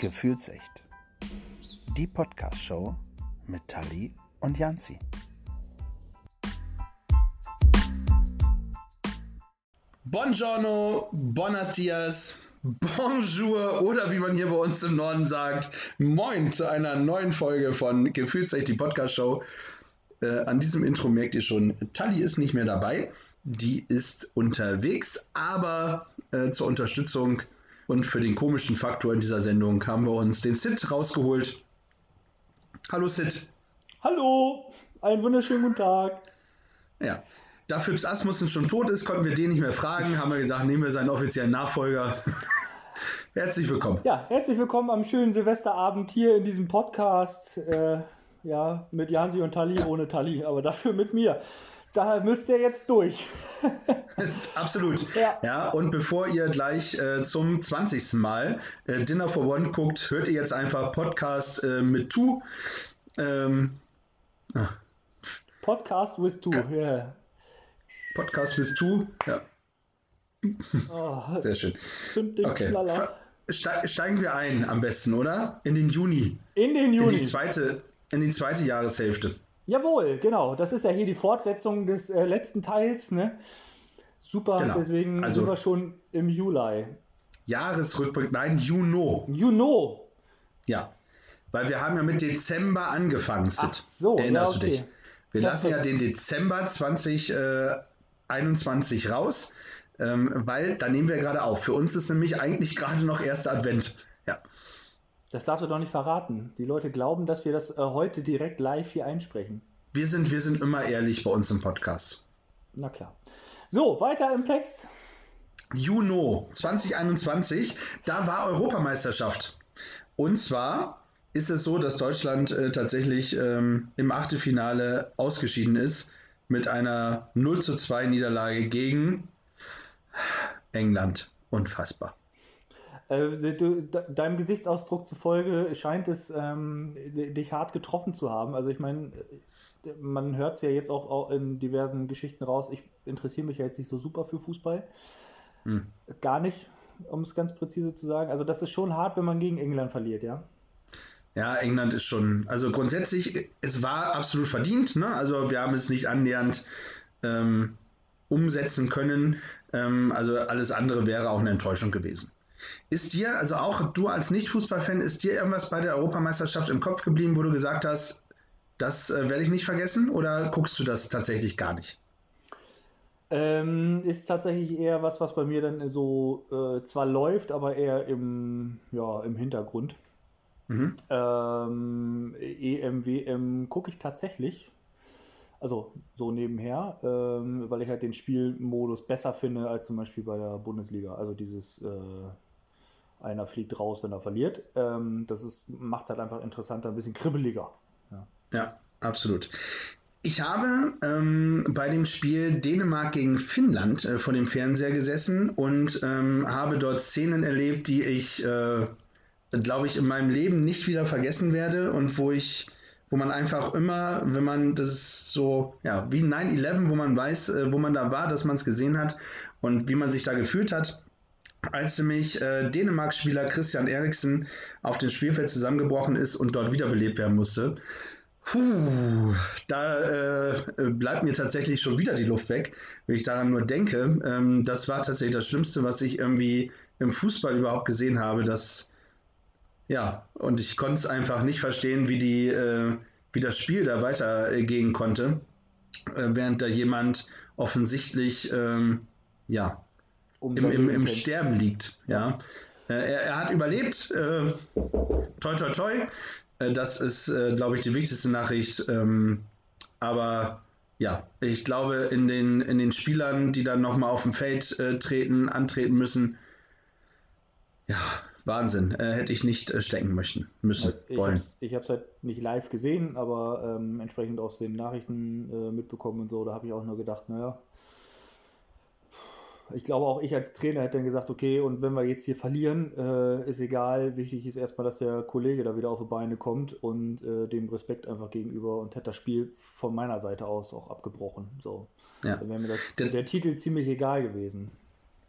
Gefühlsecht. Die Podcast-Show mit Tali und Janzi. Buongiorno, buenos dias, bonjour oder wie man hier bei uns im Norden sagt, moin zu einer neuen Folge von Gefühlsecht, die Podcast-Show. Äh, an diesem Intro merkt ihr schon, Tali ist nicht mehr dabei. Die ist unterwegs, aber äh, zur Unterstützung und für den komischen Faktor in dieser Sendung haben wir uns den Sid rausgeholt. Hallo Sid. Hallo, einen wunderschönen guten Tag. Ja, da Phipps Asmussen schon tot ist, konnten wir den nicht mehr fragen. Haben wir gesagt, nehmen wir seinen offiziellen Nachfolger. herzlich willkommen. Ja, herzlich willkommen am schönen Silvesterabend hier in diesem Podcast. Äh, ja, mit Jansi und Tali, ohne Tali, aber dafür mit mir da müsst ihr jetzt durch. Absolut. Ja. ja. Und bevor ihr gleich äh, zum 20. Mal äh, Dinner for One guckt, hört ihr jetzt einfach Podcast äh, mit Tu. Ähm, ah. Podcast with Two, ja. Yeah. Podcast with Two, ja. Oh, Sehr schön. Okay. Steigen wir ein am besten, oder? In den Juni. In den Juni. In die zweite, in die zweite Jahreshälfte. Jawohl, genau. Das ist ja hier die Fortsetzung des äh, letzten Teils. Ne? Super, genau. deswegen also, sind wir schon im Juli. Jahresrückblick, nein, Juno. Juno. Ja, weil wir haben ja mit Dezember angefangen, Sid. Ach so, Erinnerst ja, okay. du dich? Wir Perfekt. lassen ja den Dezember 2021 äh, raus, ähm, weil da nehmen wir gerade auf. Für uns ist nämlich eigentlich gerade noch erster Advent. Das darfst du doch nicht verraten. Die Leute glauben, dass wir das äh, heute direkt live hier einsprechen. Wir sind, wir sind immer ehrlich bei uns im Podcast. Na klar. So, weiter im Text. Juno 2021, da war Europameisterschaft. Und zwar ist es so, dass Deutschland äh, tatsächlich ähm, im Achtelfinale ausgeschieden ist mit einer 0 zu 2 Niederlage gegen England. Unfassbar. Äh, du, deinem Gesichtsausdruck zufolge scheint es ähm, dich hart getroffen zu haben. Also ich meine, man hört es ja jetzt auch, auch, in diversen Geschichten raus. Ich interessiere mich ja jetzt nicht so super für Fußball. Hm. Gar nicht, um es ganz präzise zu sagen. Also das ist schon hart, wenn man gegen England verliert, ja? Ja, England ist schon, also grundsätzlich, es war absolut verdient. Ne? Also wir haben es nicht annähernd ähm, umsetzen können. Ähm, also alles andere wäre auch eine Enttäuschung gewesen. Ist dir, also auch du als Nicht-Fußballfan, ist dir irgendwas bei der Europameisterschaft im Kopf geblieben, wo du gesagt hast, das äh, werde ich nicht vergessen oder guckst du das tatsächlich gar nicht? Ähm, ist tatsächlich eher was, was bei mir dann so äh, zwar läuft, aber eher im, ja, im Hintergrund. Mhm. Ähm, EM, WM gucke ich tatsächlich. Also so nebenher, ähm, weil ich halt den Spielmodus besser finde als zum Beispiel bei der Bundesliga. Also dieses äh, einer fliegt raus, wenn er verliert. Ähm, das macht es halt einfach interessanter, ein bisschen kribbeliger. Ja, ja absolut. Ich habe ähm, bei dem Spiel Dänemark gegen Finnland äh, vor dem Fernseher gesessen und ähm, habe dort Szenen erlebt, die ich, äh, glaube ich, in meinem Leben nicht wieder vergessen werde und wo ich, wo man einfach immer, wenn man, das ist so, ja, wie 9-11, wo man weiß, äh, wo man da war, dass man es gesehen hat und wie man sich da gefühlt hat als nämlich äh, Dänemark-Spieler Christian Eriksen auf dem Spielfeld zusammengebrochen ist und dort wiederbelebt werden musste. Puh, da äh, bleibt mir tatsächlich schon wieder die Luft weg, wenn ich daran nur denke. Ähm, das war tatsächlich das Schlimmste, was ich irgendwie im Fußball überhaupt gesehen habe. Das, ja, und ich konnte es einfach nicht verstehen, wie, die, äh, wie das Spiel da weitergehen konnte, äh, während da jemand offensichtlich, ähm, ja, um im, im, im Sterben liegt. Ja. Äh, er, er, hat überlebt. Äh, toi, toi, toi. Äh, das ist, äh, glaube ich, die wichtigste Nachricht. Ähm, aber ja, ich glaube, in den, in den Spielern, die dann nochmal auf dem Feld äh, treten, antreten müssen, ja, Wahnsinn. Äh, hätte ich nicht äh, stecken möchten, müssen, ich wollen. ich habe es halt nicht live gesehen, aber ähm, entsprechend aus den Nachrichten mitbekommen und so, da habe ich auch nur gedacht, naja, ich glaube auch ich als Trainer hätte dann gesagt, okay, und wenn wir jetzt hier verlieren, äh, ist egal. Wichtig ist erstmal, dass der Kollege da wieder auf die Beine kommt und äh, dem Respekt einfach gegenüber und hätte das Spiel von meiner Seite aus auch abgebrochen. So. Ja. Dann wäre mir das, der, der Titel ziemlich egal gewesen.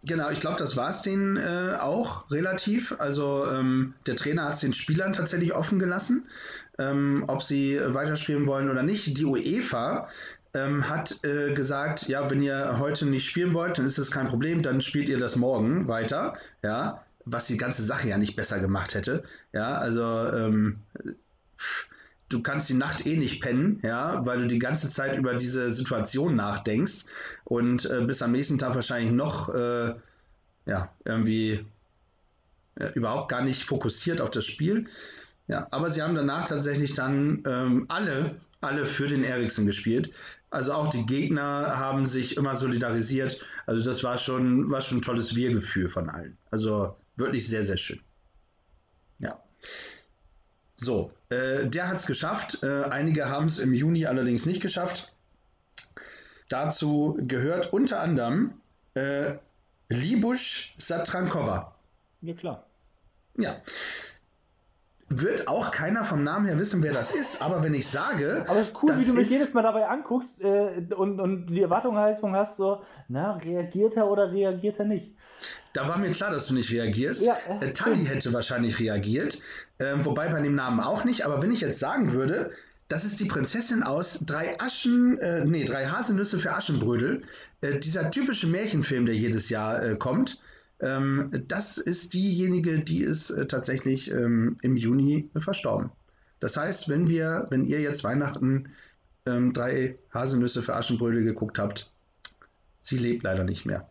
Genau, ich glaube, das war es denen äh, auch relativ. Also ähm, der Trainer hat es den Spielern tatsächlich offen gelassen, ähm, ob sie weiterspielen wollen oder nicht. Die UEFA ähm, hat äh, gesagt, ja, wenn ihr heute nicht spielen wollt, dann ist das kein Problem, dann spielt ihr das morgen weiter, ja, was die ganze Sache ja nicht besser gemacht hätte, ja, also ähm, du kannst die Nacht eh nicht pennen, ja, weil du die ganze Zeit über diese Situation nachdenkst und äh, bist am nächsten Tag wahrscheinlich noch, äh, ja, irgendwie äh, überhaupt gar nicht fokussiert auf das Spiel. Ja, aber sie haben danach tatsächlich dann ähm, alle, alle für den Eriksen gespielt. Also auch die Gegner haben sich immer solidarisiert. Also das war schon, war schon ein tolles Wir-Gefühl von allen. Also wirklich sehr, sehr schön. Ja. So, äh, der hat es geschafft. Äh, einige haben es im Juni allerdings nicht geschafft. Dazu gehört unter anderem äh, Libusch Satrankova. Ja, klar. Ja. Wird auch keiner vom Namen her wissen, wer das ist, aber wenn ich sage. Aber es ist cool, wie du mich jedes Mal dabei anguckst äh, und, und die Erwartungshaltung hast, so, na, reagiert er oder reagiert er nicht? Da war mir klar, dass du nicht reagierst. Ja, äh, Tali hätte wahrscheinlich reagiert, äh, wobei bei dem Namen auch nicht. Aber wenn ich jetzt sagen würde, das ist die Prinzessin aus drei Aschen, äh, nee, drei Haselnüsse für Aschenbrödel, äh, dieser typische Märchenfilm, der jedes Jahr äh, kommt. Ähm, das ist diejenige, die ist äh, tatsächlich ähm, im Juni verstorben. Das heißt, wenn wir, wenn ihr jetzt Weihnachten ähm, drei Haselnüsse für Aschenbrödel geguckt habt, sie lebt leider nicht mehr.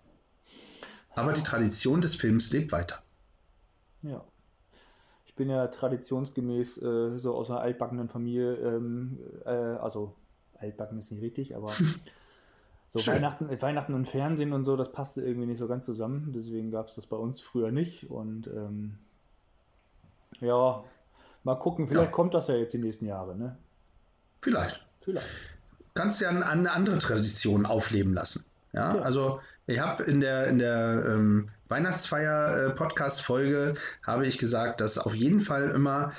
Aber die Tradition des Films lebt weiter. Ja. Ich bin ja traditionsgemäß äh, so aus einer altbackenen Familie, ähm, äh, also altbacken ist nicht richtig, aber so Weihnachten, Weihnachten und Fernsehen und so, das passte irgendwie nicht so ganz zusammen. Deswegen gab es das bei uns früher nicht. Und ähm, ja, mal gucken, vielleicht ja. kommt das ja jetzt die nächsten Jahre, ne? Vielleicht. Vielleicht. Kannst ja eine andere Tradition aufleben lassen. Ja, ja. also ich habe in der, in der ähm, Weihnachtsfeier-Podcast-Folge habe ich gesagt, dass auf jeden Fall immer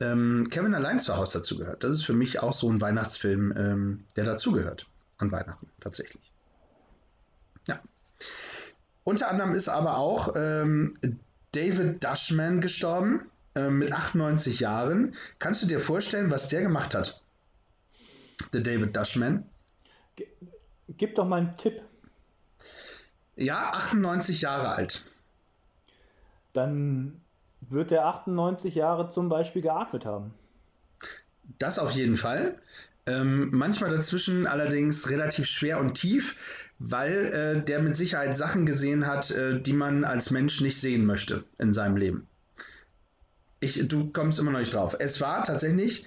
ähm, Kevin allein zu Hause dazu gehört. Das ist für mich auch so ein Weihnachtsfilm, ähm, der dazugehört an Weihnachten tatsächlich. Ja. Unter anderem ist aber auch ähm, David Dushman gestorben äh, mit 98 Jahren. Kannst du dir vorstellen, was der gemacht hat? Der David Dushman. Gib doch mal einen Tipp. Ja, 98 Jahre alt. Dann wird er 98 Jahre zum Beispiel geatmet haben. Das auf jeden Fall. Ähm, manchmal dazwischen allerdings relativ schwer und tief, weil äh, der mit Sicherheit Sachen gesehen hat, äh, die man als Mensch nicht sehen möchte in seinem Leben. Ich, du kommst immer noch nicht drauf. Es war tatsächlich,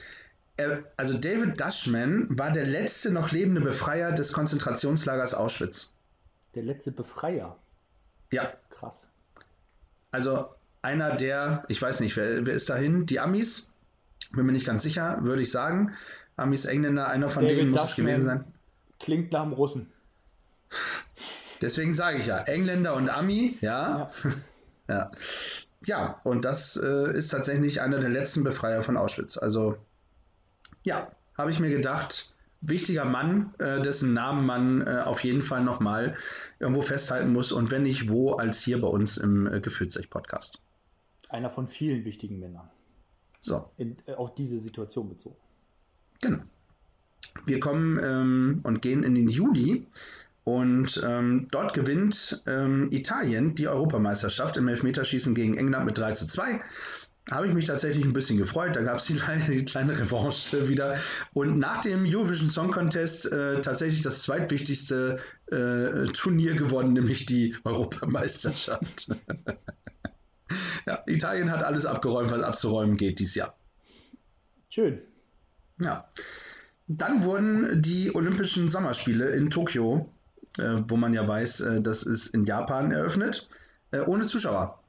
äh, also David Dushman war der letzte noch lebende Befreier des Konzentrationslagers Auschwitz. Der letzte Befreier. Ja. Krass. Also einer der, ich weiß nicht, wer, wer ist dahin? Die Amis? Bin mir nicht ganz sicher, würde ich sagen. Amis, Engländer, einer von David denen muss es gewesen sein. Klingt nach dem Russen. Deswegen sage ich ja, Engländer und Ami, ja. Ja, ja. ja und das äh, ist tatsächlich einer der letzten Befreier von Auschwitz. Also, ja, habe ich mir gedacht, wichtiger Mann, äh, dessen Namen man äh, auf jeden Fall nochmal irgendwo festhalten muss und wenn nicht wo, als hier bei uns im äh, Gefühlsrecht-Podcast. Einer von vielen wichtigen Männern. So. In, äh, auf diese Situation bezogen. Genau. Wir kommen ähm, und gehen in den Juli und ähm, dort gewinnt ähm, Italien die Europameisterschaft im Elfmeterschießen gegen England mit 3 zu 2 habe ich mich tatsächlich ein bisschen gefreut. Da gab es die, die, kleine Revanche wieder. Und nach dem Eurovision Song Contest äh, tatsächlich das zweitwichtigste äh, Turnier gewonnen, nämlich die Europameisterschaft. ja, Italien hat alles abgeräumt, was abzuräumen geht dieses Jahr. Schön. Ja. Dann wurden die Olympischen Sommerspiele in Tokio, äh, wo man ja weiß, äh, das ist in Japan eröffnet, äh, ohne Zuschauer.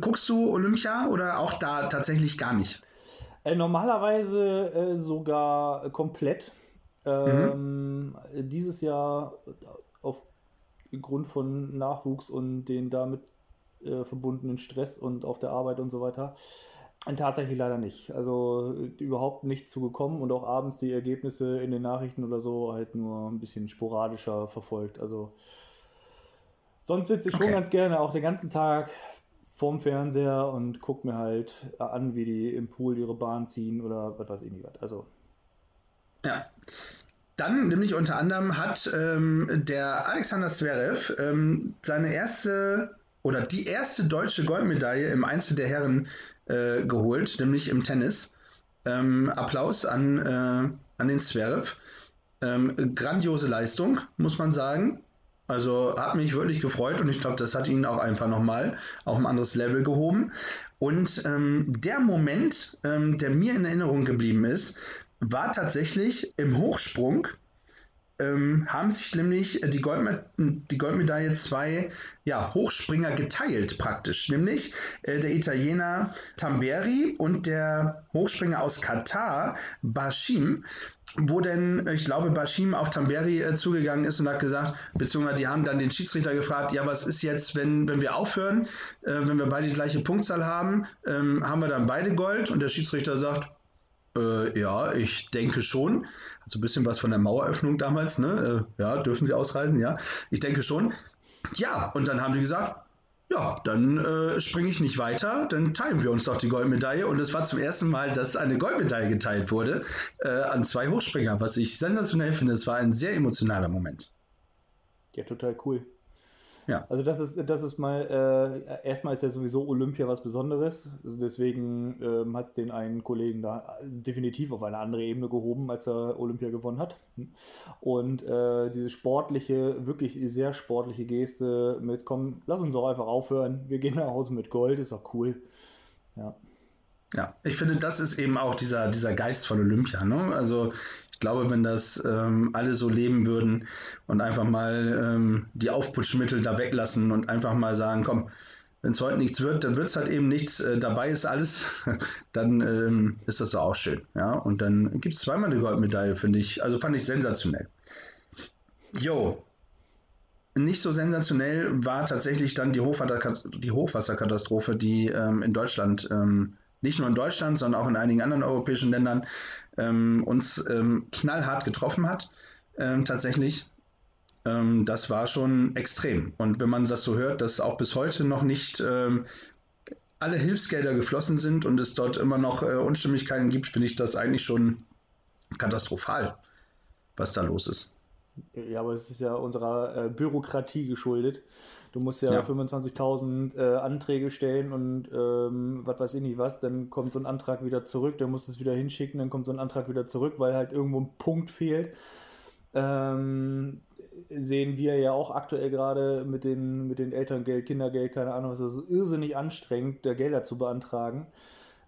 Guckst du Olympia oder auch da tatsächlich gar nicht? Äh, normalerweise äh, sogar komplett. Ähm, mhm. Dieses Jahr aufgrund von Nachwuchs und den damit äh, verbundenen Stress und auf der Arbeit und so weiter. Äh, tatsächlich leider nicht. Also äh, überhaupt nicht zugekommen und auch abends die Ergebnisse in den Nachrichten oder so halt nur ein bisschen sporadischer verfolgt. Also Sonst sitze ich okay. schon ganz gerne auch den ganzen Tag vorm Fernseher und gucke mir halt an, wie die im Pool ihre Bahn ziehen oder was weiß ich nicht was. Also. Ja. Dann nämlich unter anderem hat ähm, der Alexander Zverev ähm, seine erste oder die erste deutsche Goldmedaille im Einzel der Herren äh, geholt, nämlich im Tennis. Ähm, Applaus an, äh, an den Zverev. Ähm, grandiose Leistung, muss man sagen. Also hat mich wirklich gefreut und ich glaube, das hat ihn auch einfach nochmal auf ein anderes Level gehoben. Und ähm, der Moment, ähm, der mir in Erinnerung geblieben ist, war tatsächlich im Hochsprung ähm, haben sich nämlich die, Goldme die Goldmedaille zwei ja, Hochspringer geteilt praktisch, nämlich äh, der Italiener Tamberi und der Hochspringer aus Katar, Bashim, wo denn, ich glaube, Bashim auf Tamberi äh, zugegangen ist und hat gesagt, beziehungsweise die haben dann den Schiedsrichter gefragt, ja, was ist jetzt, wenn, wenn wir aufhören, äh, wenn wir beide die gleiche Punktzahl haben, ähm, haben wir dann beide Gold? Und der Schiedsrichter sagt, äh, ja, ich denke schon. Also ein bisschen was von der Maueröffnung damals, ne? Äh, ja, dürfen Sie ausreisen? Ja, ich denke schon. Ja, und dann haben die gesagt, ja, dann äh, springe ich nicht weiter, dann teilen wir uns doch die Goldmedaille. Und es war zum ersten Mal, dass eine Goldmedaille geteilt wurde äh, an zwei Hochspringer, was ich sensationell finde. Es war ein sehr emotionaler Moment. Ja, total cool. Ja. Also das ist, das ist mal, äh, erstmal ist ja sowieso Olympia was Besonderes. Also deswegen ähm, hat es den einen Kollegen da definitiv auf eine andere Ebene gehoben, als er Olympia gewonnen hat. Und äh, diese sportliche, wirklich sehr sportliche Geste mit, komm, lass uns doch einfach aufhören, wir gehen nach Hause mit Gold, ist auch cool. Ja. Ja, ich finde, das ist eben auch dieser, dieser Geist von Olympia. Ne? Also ich glaube, wenn das ähm, alle so leben würden und einfach mal ähm, die Aufputschmittel da weglassen und einfach mal sagen, komm, wenn es heute nichts wird, dann wird es halt eben nichts, äh, dabei ist alles, dann ähm, ist das auch schön. Ja? Und dann gibt es zweimal eine Goldmedaille, finde ich. Also fand ich sensationell. Jo, nicht so sensationell war tatsächlich dann die, die Hochwasserkatastrophe, die ähm, in Deutschland ähm, nicht nur in Deutschland, sondern auch in einigen anderen europäischen Ländern ähm, uns ähm, knallhart getroffen hat, ähm, tatsächlich. Ähm, das war schon extrem. Und wenn man das so hört, dass auch bis heute noch nicht ähm, alle Hilfsgelder geflossen sind und es dort immer noch äh, Unstimmigkeiten gibt, finde ich das eigentlich schon katastrophal, was da los ist. Ja, aber es ist ja unserer äh, Bürokratie geschuldet. Du musst ja, ja. 25.000 äh, Anträge stellen und ähm, was weiß ich nicht was, dann kommt so ein Antrag wieder zurück, dann musst du es wieder hinschicken, dann kommt so ein Antrag wieder zurück, weil halt irgendwo ein Punkt fehlt. Ähm, sehen wir ja auch aktuell gerade mit den, mit den Elterngeld, Kindergeld, keine Ahnung, was das ist irrsinnig anstrengend, da Gelder zu beantragen.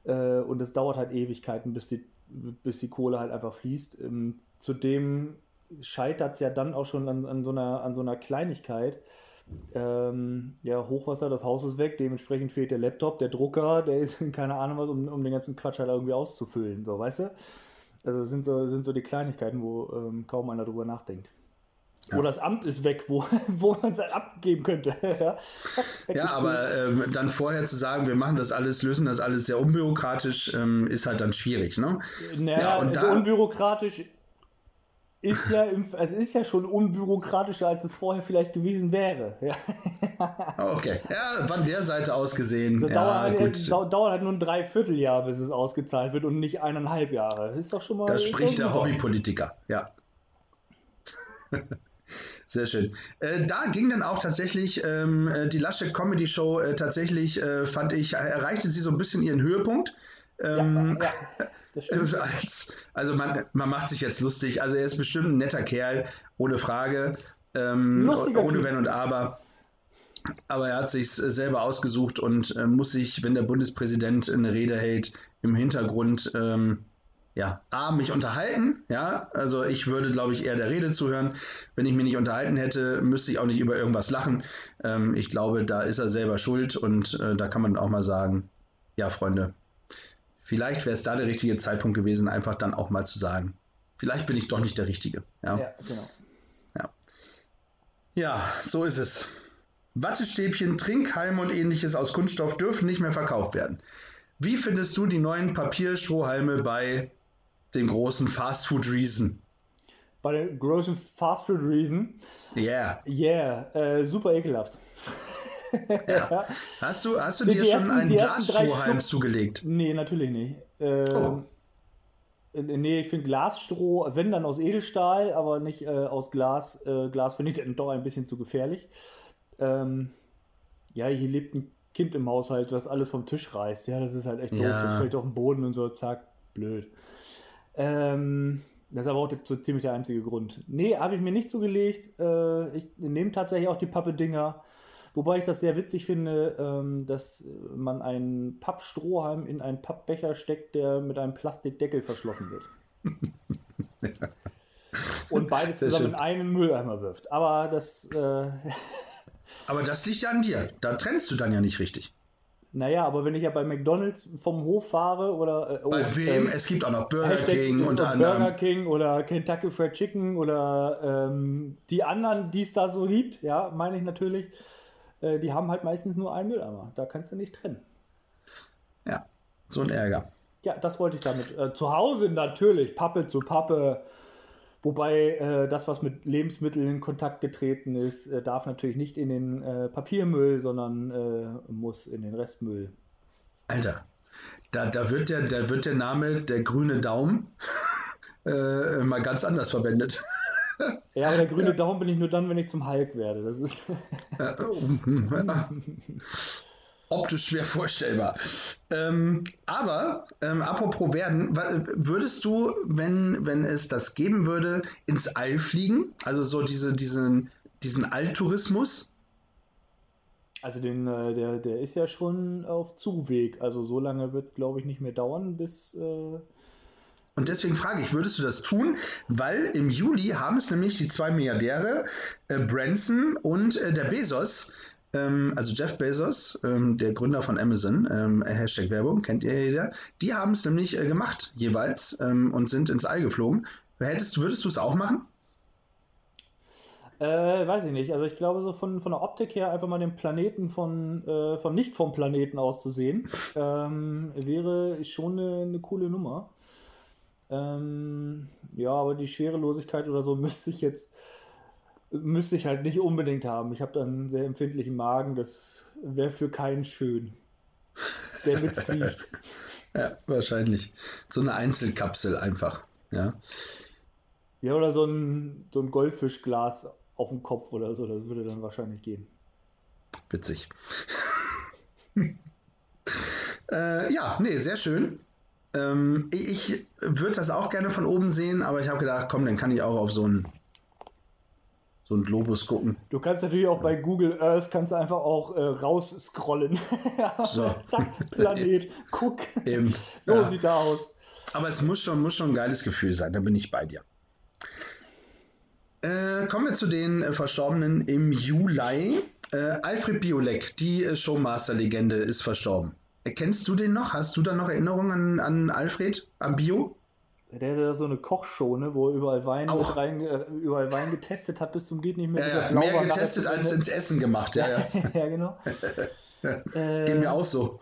Äh, und es dauert halt Ewigkeiten, bis die, bis die Kohle halt einfach fließt. Ähm, zudem scheitert es ja dann auch schon an, an, so einer, an so einer Kleinigkeit, ähm, ja, Hochwasser, das Haus ist weg, dementsprechend fehlt der Laptop, der Drucker, der ist keine Ahnung was, um, um den ganzen Quatsch halt irgendwie auszufüllen, so, weißt du? Also das sind so, sind so die Kleinigkeiten, wo ähm, kaum einer drüber nachdenkt. Ja. Wo das Amt ist weg, wo, wo man es halt abgeben könnte. ja, ja aber ähm, dann vorher zu sagen, wir machen das alles, lösen das alles sehr unbürokratisch, ähm, ist halt dann schwierig, ne? Naja, ja, und da, unbürokratisch ist ja, im, es ist ja schon unbürokratischer, als es vorher vielleicht gewesen wäre. Ja. Okay, ja, von der Seite aus gesehen. Das ja, dauert, halt, dauert, halt, nur ein Dreivierteljahr, bis es ausgezahlt wird und nicht eineinhalb Jahre. Ist doch schon mal. Das spricht der Hobbypolitiker, ja. Sehr schön. Äh, da ging dann auch tatsächlich ähm, äh, die Laschet Comedy Show äh, tatsächlich, äh, fand ich, erreichte sie so ein bisschen ihren Höhepunkt. Ähm, ja, ja. Als, also man, man macht sich jetzt lustig. Also er ist bestimmt ein netter Kerl, ohne Frage. Ähm, ohne typ. Wenn und Aber. Aber er hat sich selber ausgesucht und äh, muss sich, wenn der Bundespräsident eine Rede hält, im Hintergrund ähm, ja, A, mich unterhalten, ja, also ich würde, glaube ich, eher der Rede zuhören. Wenn ich mich nicht unterhalten hätte, müsste ich auch nicht über irgendwas lachen. Ähm, ich glaube, da ist er selber schuld und äh, da kann man auch mal sagen, ja, Freunde, vielleicht wäre es da der richtige Zeitpunkt gewesen, einfach dann auch mal zu sagen, vielleicht bin ich doch nicht der Richtige. Ja, ja genau. Ja. ja, so ist es. Wattestäbchen, Trinkhalme und ähnliches aus Kunststoff dürfen nicht mehr verkauft werden. Wie findest du die neuen Papierstrohhalme bei dem großen Fast Food Reason? bei den großen Fast Food Riesen. Yeah. Yeah, äh, super ekelhaft. Ja. Hast du, hast du dir schon ersten, einen Glasstrohhalm zugelegt? Nee, natürlich nicht. Ähm, oh. Äh, nee, ich finde Glasstroh, wenn dann aus Edelstahl, aber nicht äh, aus Glas. Äh, Glas finde ich dann doch ein bisschen zu gefährlich. Ähm, ja, hier lebt ein Kind im Haushalt, das alles vom Tisch reißt. Ja, das ist halt echt doof. Ja. Das fällt auf den Boden und so, zack, blöd. Ähm, das ist aber auch so ziemlich der einzige Grund. Nee, habe ich mir nicht zugelegt. Äh, ich nehme tatsächlich auch die Pappe-Dinger. Wobei ich das sehr witzig finde, ähm, dass man einen Pappstrohhalm in einen Pappbecher steckt, der mit einem Plastikdeckel verschlossen wird. Und beides sehr zusammen schön. in einen Mülleimer wirft. Aber das. Äh, aber das liegt ja an dir. Da trennst du dann ja nicht richtig. Naja, aber wenn ich ja bei McDonalds vom Hof fahre oder. Äh, oh, bei wem? Äh, es gibt auch noch Burger Hashtag King und Burger King oder Kentucky Fried Chicken oder ähm, die anderen, die es da so gibt, ja, meine ich natürlich. Äh, die haben halt meistens nur einen Mülleimer. Da kannst du nicht trennen. Ja, so ein Ärger. Ja, das wollte ich damit. Äh, zu Hause natürlich, Pappe zu Pappe. Wobei äh, das, was mit Lebensmitteln in Kontakt getreten ist, äh, darf natürlich nicht in den äh, Papiermüll, sondern äh, muss in den Restmüll. Alter, da, da, wird, der, da wird der Name der grüne Daumen mal ganz anders verwendet. Ja, aber der grüne Daumen bin ich nur dann, wenn ich zum Hulk werde. Das ist. Optisch schwer vorstellbar. Ähm, aber, ähm, apropos werden, würdest du, wenn, wenn es das geben würde, ins All fliegen? Also so diese, diesen, diesen Alltourismus? Also den, äh, der, der ist ja schon auf Zuweg. Also so lange wird es, glaube ich, nicht mehr dauern, bis. Äh und deswegen frage ich, würdest du das tun? Weil im Juli haben es nämlich die zwei Milliardäre, äh, Branson und äh, der Bezos, ähm, also Jeff Bezos, ähm, der Gründer von Amazon, ähm, Hashtag Werbung, kennt ihr jeder, die haben es nämlich äh, gemacht, jeweils, ähm, und sind ins All geflogen. Hättest, würdest du es auch machen? Äh, weiß ich nicht. Also ich glaube, so von, von der Optik her einfach mal den Planeten von, äh, von nicht vom Planeten aus zu sehen, ähm, wäre schon eine, eine coole Nummer. Ähm, ja, aber die Schwerelosigkeit oder so müsste ich jetzt müsste ich halt nicht unbedingt haben. Ich habe dann einen sehr empfindlichen Magen, das wäre für keinen schön, der mitfliegt. ja, wahrscheinlich. So eine Einzelkapsel einfach, ja. Ja, oder so ein, so ein Goldfischglas auf dem Kopf oder so, das würde dann wahrscheinlich gehen. Witzig. äh, ja, nee, sehr schön. Ähm, ich würde das auch gerne von oben sehen, aber ich habe gedacht, komm, dann kann ich auch auf so einen so einen Globus gucken. Du kannst natürlich auch bei Google Earth kannst du einfach auch äh, rausscrollen. so. Zack, Planet, guck. Eben. So ja. sieht er aus. Aber es muss schon, muss schon ein geiles Gefühl sein, da bin ich bei dir. Äh, kommen wir zu den äh, Verstorbenen im Juli. Äh, Alfred Biolek, die äh, Showmaster-Legende, ist verstorben. Kennst du den noch? Hast du da noch Erinnerungen an, an Alfred, am Bio? Der hatte da so eine Kochshow, ne, wo er überall Wein, mit rein, äh, überall Wein getestet hat bis zum geht nicht mehr. Ja, ja, mehr getestet als ins Essen gemacht, ja. Ja, ja genau. äh, Geht mir auch so.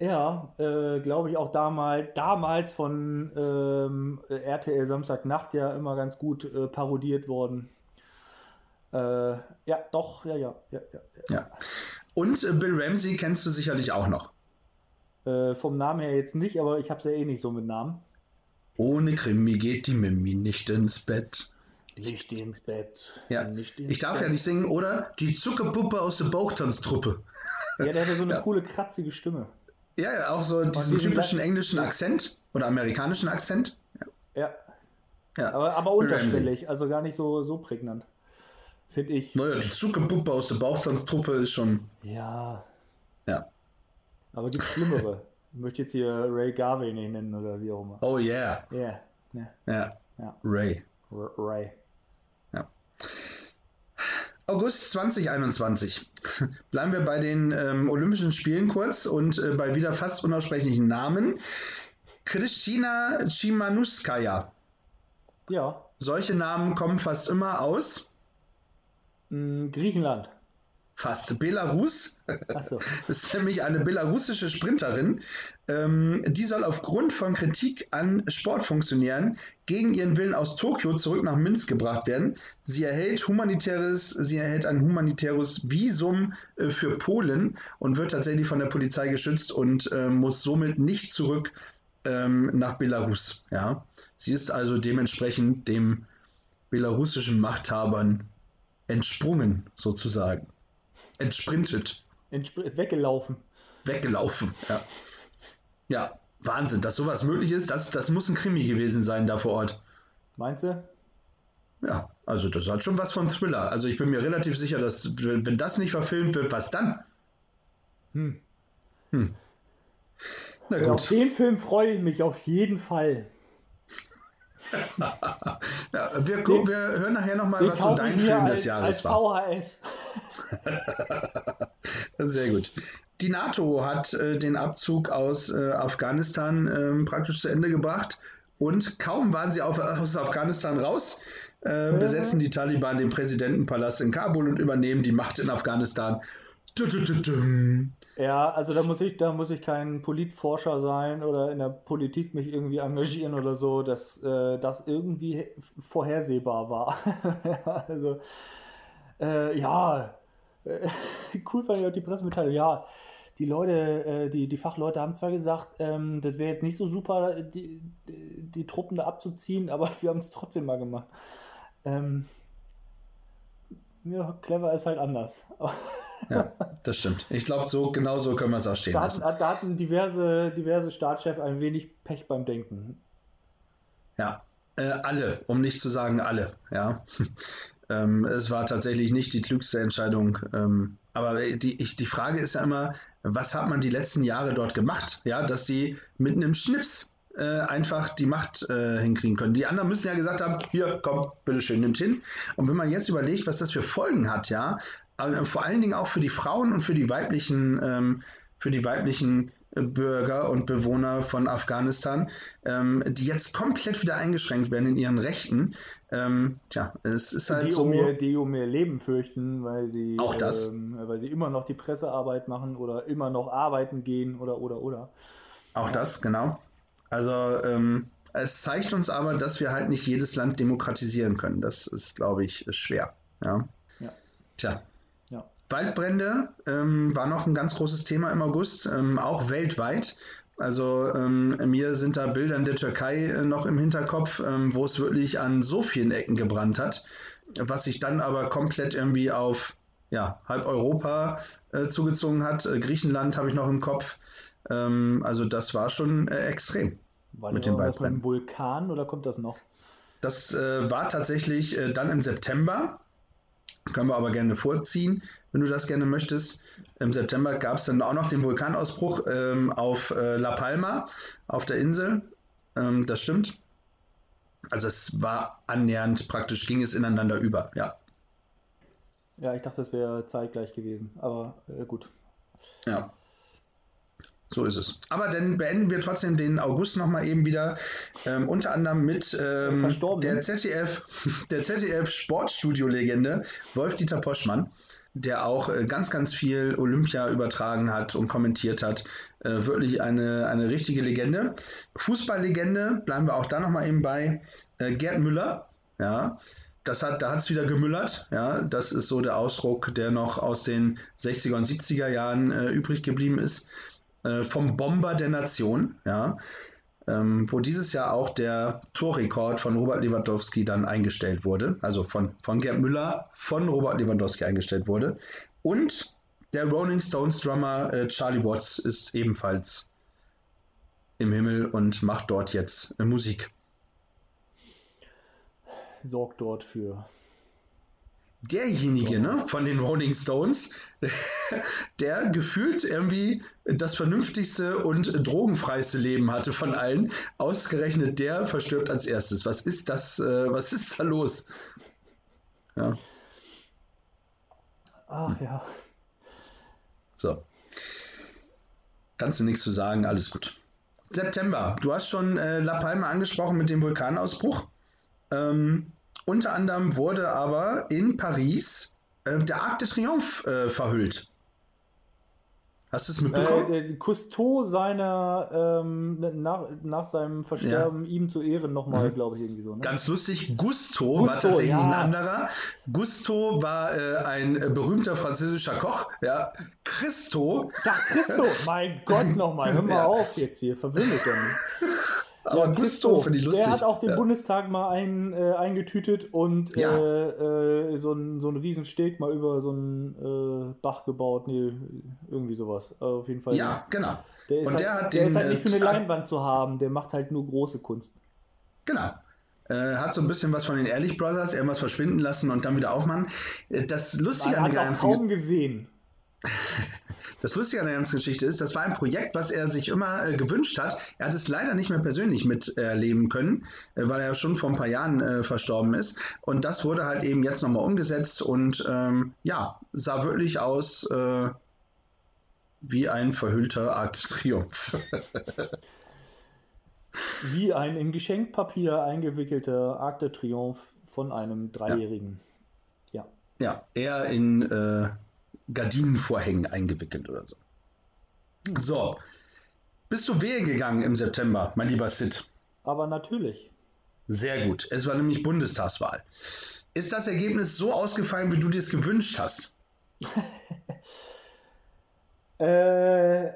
Ja, äh, glaube ich auch damals, damals von ähm, RTL Samstagnacht ja immer ganz gut äh, parodiert worden. Äh, ja, doch, ja, ja, ja, ja. ja. Und äh, Bill Ramsey kennst du sicherlich auch noch. Äh, vom Namen her jetzt nicht, aber ich habe es ja eh nicht so mit Namen. Ohne Krimi geht die Mimi nicht ins Bett. Nicht ins Bett. Ja. Nicht ins ich darf Bett. ja nicht singen, oder? Die Zuckerpuppe aus der Bauchtanztruppe. Ja, der hatte so eine ja. coole, kratzige Stimme. Ja, ja auch so diesen typischen englischen Akzent oder amerikanischen Akzent. Ja. ja. ja. Aber, aber unterschwellig, also gar nicht so, so prägnant. Finde ich. Naja, die Zuckerpuppe aus der Bauchtanztruppe ist schon. Ja. Ja. Aber gibt schlimmere. Ich möchte jetzt hier Ray Garvey nicht nennen oder wie auch immer. Oh yeah. Yeah. yeah. Ja. ja. Ray. R Ray. Ja. August 2021. Bleiben wir bei den ähm, Olympischen Spielen kurz und äh, bei wieder fast unaussprechlichen Namen. Kristina Chimanuskaya. Ja. Solche Namen kommen fast immer aus. Mm, Griechenland. Fast. Belarus. So. Das ist nämlich eine belarussische Sprinterin. Ähm, die soll aufgrund von Kritik an Sportfunktionären gegen ihren Willen aus Tokio zurück nach Minsk gebracht werden. Sie erhält humanitäres, sie erhält ein humanitäres Visum äh, für Polen und wird tatsächlich von der Polizei geschützt und äh, muss somit nicht zurück ähm, nach Belarus. Ja, sie ist also dementsprechend dem belarussischen Machthabern entsprungen, sozusagen. Entsprintet. Entspr weggelaufen. Weggelaufen, ja. Ja, Wahnsinn, dass sowas möglich ist, das, das muss ein Krimi gewesen sein da vor Ort. Meinst du? Ja, also das hat schon was von Thriller. Also ich bin mir relativ sicher, dass wenn das nicht verfilmt wird, was dann? Hm. Hm. Na gut. Auf den Film freue ich mich auf jeden Fall. ja, wir, den, wir hören nachher nochmal, was so dein Film als, des Jahres als war. VHS. Sehr gut. Die NATO hat äh, den Abzug aus äh, Afghanistan äh, praktisch zu Ende gebracht und kaum waren sie auf, aus Afghanistan raus, äh, besetzen die Taliban den Präsidentenpalast in Kabul und übernehmen die Macht in Afghanistan. Ja, also da muss ich, da muss ich kein Politforscher sein oder in der Politik mich irgendwie engagieren oder so, dass äh, das irgendwie vorhersehbar war. also äh, ja, cool fand ich auch die Pressemitteilung. Ja, die Leute, äh, die, die Fachleute haben zwar gesagt, ähm, das wäre jetzt nicht so super, die, die, die, Truppen da abzuziehen, aber wir haben es trotzdem mal gemacht. Ähm, ja, clever ist halt anders. ja, das stimmt. Ich glaube, so, genau so können wir es auch stehen da lassen. Hatten, da hatten diverse, diverse Staatschefs ein wenig Pech beim Denken. Ja, äh, alle, um nicht zu sagen alle, ja. ähm, es war tatsächlich nicht die klügste Entscheidung. Ähm, aber die, ich, die Frage ist ja immer, was hat man die letzten Jahre dort gemacht? Ja, dass sie mit einem Schnips äh, einfach die Macht äh, hinkriegen können. Die anderen müssen ja gesagt haben, hier, komm, bitteschön, nimmt hin. Und wenn man jetzt überlegt, was das für Folgen hat, ja, äh, vor allen Dingen auch für die Frauen und für die weiblichen, ähm, für die weiblichen äh, Bürger und Bewohner von Afghanistan, ähm, die jetzt komplett wieder eingeschränkt werden in ihren Rechten. Ähm, tja, es ist halt die so. Um ihr, die um ihr Leben fürchten, weil sie, auch das. Ähm, weil sie immer noch die Pressearbeit machen oder immer noch arbeiten gehen oder oder oder. Auch ja. das, genau. Also ähm, es zeigt uns aber, dass wir halt nicht jedes Land demokratisieren können. Das ist, glaube ich, schwer. Ja. ja. Tja. Waldbrände ähm, war noch ein ganz großes Thema im August, ähm, auch weltweit. Also ähm, mir sind da Bilder in der Türkei äh, noch im Hinterkopf, ähm, wo es wirklich an so vielen Ecken gebrannt hat, was sich dann aber komplett irgendwie auf ja, halb Europa äh, zugezogen hat. Äh, Griechenland habe ich noch im Kopf. Ähm, also das war schon äh, extrem. War mit dem was mit dem Vulkan oder kommt das noch? Das äh, war tatsächlich äh, dann im September. Können wir aber gerne vorziehen, wenn du das gerne möchtest. Im September gab es dann auch noch den Vulkanausbruch ähm, auf äh, La Palma, auf der Insel. Ähm, das stimmt. Also es war annähernd praktisch, ging es ineinander über, ja. Ja, ich dachte, das wäre zeitgleich gewesen, aber äh, gut. Ja. So ist es. Aber dann beenden wir trotzdem den August nochmal eben wieder, ähm, unter anderem mit ähm, der ZDF, der ZDF Sportstudio-Legende Wolf-Dieter Poschmann, der auch äh, ganz, ganz viel Olympia übertragen hat und kommentiert hat. Äh, wirklich eine, eine richtige Legende. Fußballlegende, bleiben wir auch da nochmal eben bei. Äh, Gerd Müller, ja, das hat, da hat es wieder gemüllert. Ja, das ist so der Ausdruck, der noch aus den 60er und 70er Jahren äh, übrig geblieben ist. Äh, vom Bomber der Nation, ja, ähm, wo dieses Jahr auch der Torrekord von Robert Lewandowski dann eingestellt wurde, also von, von Gerd Müller von Robert Lewandowski eingestellt wurde. Und der Rolling Stones Drummer äh, Charlie Watts ist ebenfalls im Himmel und macht dort jetzt äh, Musik. Sorgt dort für derjenige ne, von den Rolling Stones, der gefühlt irgendwie das vernünftigste und drogenfreiste Leben hatte von allen. Ausgerechnet der verstirbt als erstes. Was ist das? Äh, was ist da los? Ja. Ach ja. So. Kannst du nichts zu sagen, alles gut. September. Du hast schon äh, La Palma angesprochen mit dem Vulkanausbruch. Ähm, unter anderem wurde aber in Paris äh, der Arc de Triomphe äh, verhüllt. Hast du es mitbekommen? Äh, Cousteau seiner, ähm, nach, nach seinem Versterben ja. ihm zu Ehren nochmal, mhm. glaube ich, irgendwie so. Ne? Ganz lustig, Gusto, Gusto war tatsächlich ja. ein anderer. Gusto war äh, ein berühmter französischer Koch, ja. Christo. Ach, Christo, mein Gott nochmal, hör mal ja. auf jetzt hier, verwirrt doch nicht. Aber ja, Christoph, finde ich lustig. Der hat auch den ja. Bundestag mal ein, äh, eingetütet und ja. äh, äh, so einen so Riesensteg mal über so einen äh, Bach gebaut. Nee, irgendwie sowas. auf jeden Fall. Ja, genau. Der ist, und halt, der, hat der den, ist halt nicht für eine äh, Leinwand zu haben, der macht halt nur große Kunst. Genau. Äh, hat so ein bisschen was von den Ehrlich Brothers, irgendwas verschwinden lassen und dann wieder aufmachen. Das Lustige Man an der ganzen... kaum gesehen. Das Lustige an der ganzen Geschichte ist, das war ein Projekt, was er sich immer äh, gewünscht hat. Er hat es leider nicht mehr persönlich miterleben können, äh, weil er schon vor ein paar Jahren äh, verstorben ist. Und das wurde halt eben jetzt nochmal umgesetzt und ähm, ja, sah wirklich aus äh, wie ein verhüllter Art Triumph. wie ein in Geschenkpapier eingewickelter Arc de Triomphe von einem Dreijährigen. Ja. Ja, ja eher in äh, Gardinenvorhängen eingewickelt oder so. So, bist du wählen gegangen im September, mein lieber Sid? Aber natürlich. Sehr gut. Es war nämlich Bundestagswahl. Ist das Ergebnis so ausgefallen, wie du dir es gewünscht hast? äh,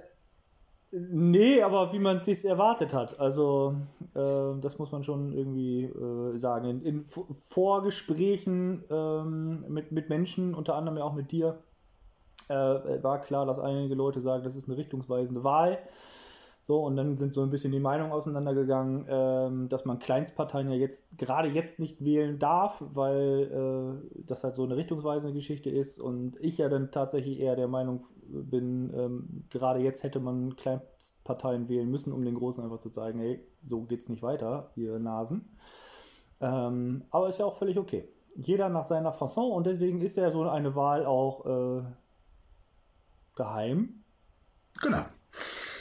nee, aber wie man es sich erwartet hat. Also, äh, das muss man schon irgendwie äh, sagen. In, in Vorgesprächen ähm, mit, mit Menschen, unter anderem ja auch mit dir, äh, war klar, dass einige Leute sagen, das ist eine richtungsweisende Wahl. So, und dann sind so ein bisschen die Meinungen auseinandergegangen, ähm, dass man Kleinstparteien ja jetzt gerade jetzt nicht wählen darf, weil äh, das halt so eine richtungsweisende Geschichte ist. Und ich ja dann tatsächlich eher der Meinung bin, ähm, gerade jetzt hätte man Kleinstparteien wählen müssen, um den Großen einfach zu zeigen, hey, so geht's nicht weiter, ihr Nasen. Ähm, aber ist ja auch völlig okay. Jeder nach seiner Fasson und deswegen ist ja so eine Wahl auch äh, geheim. Genau.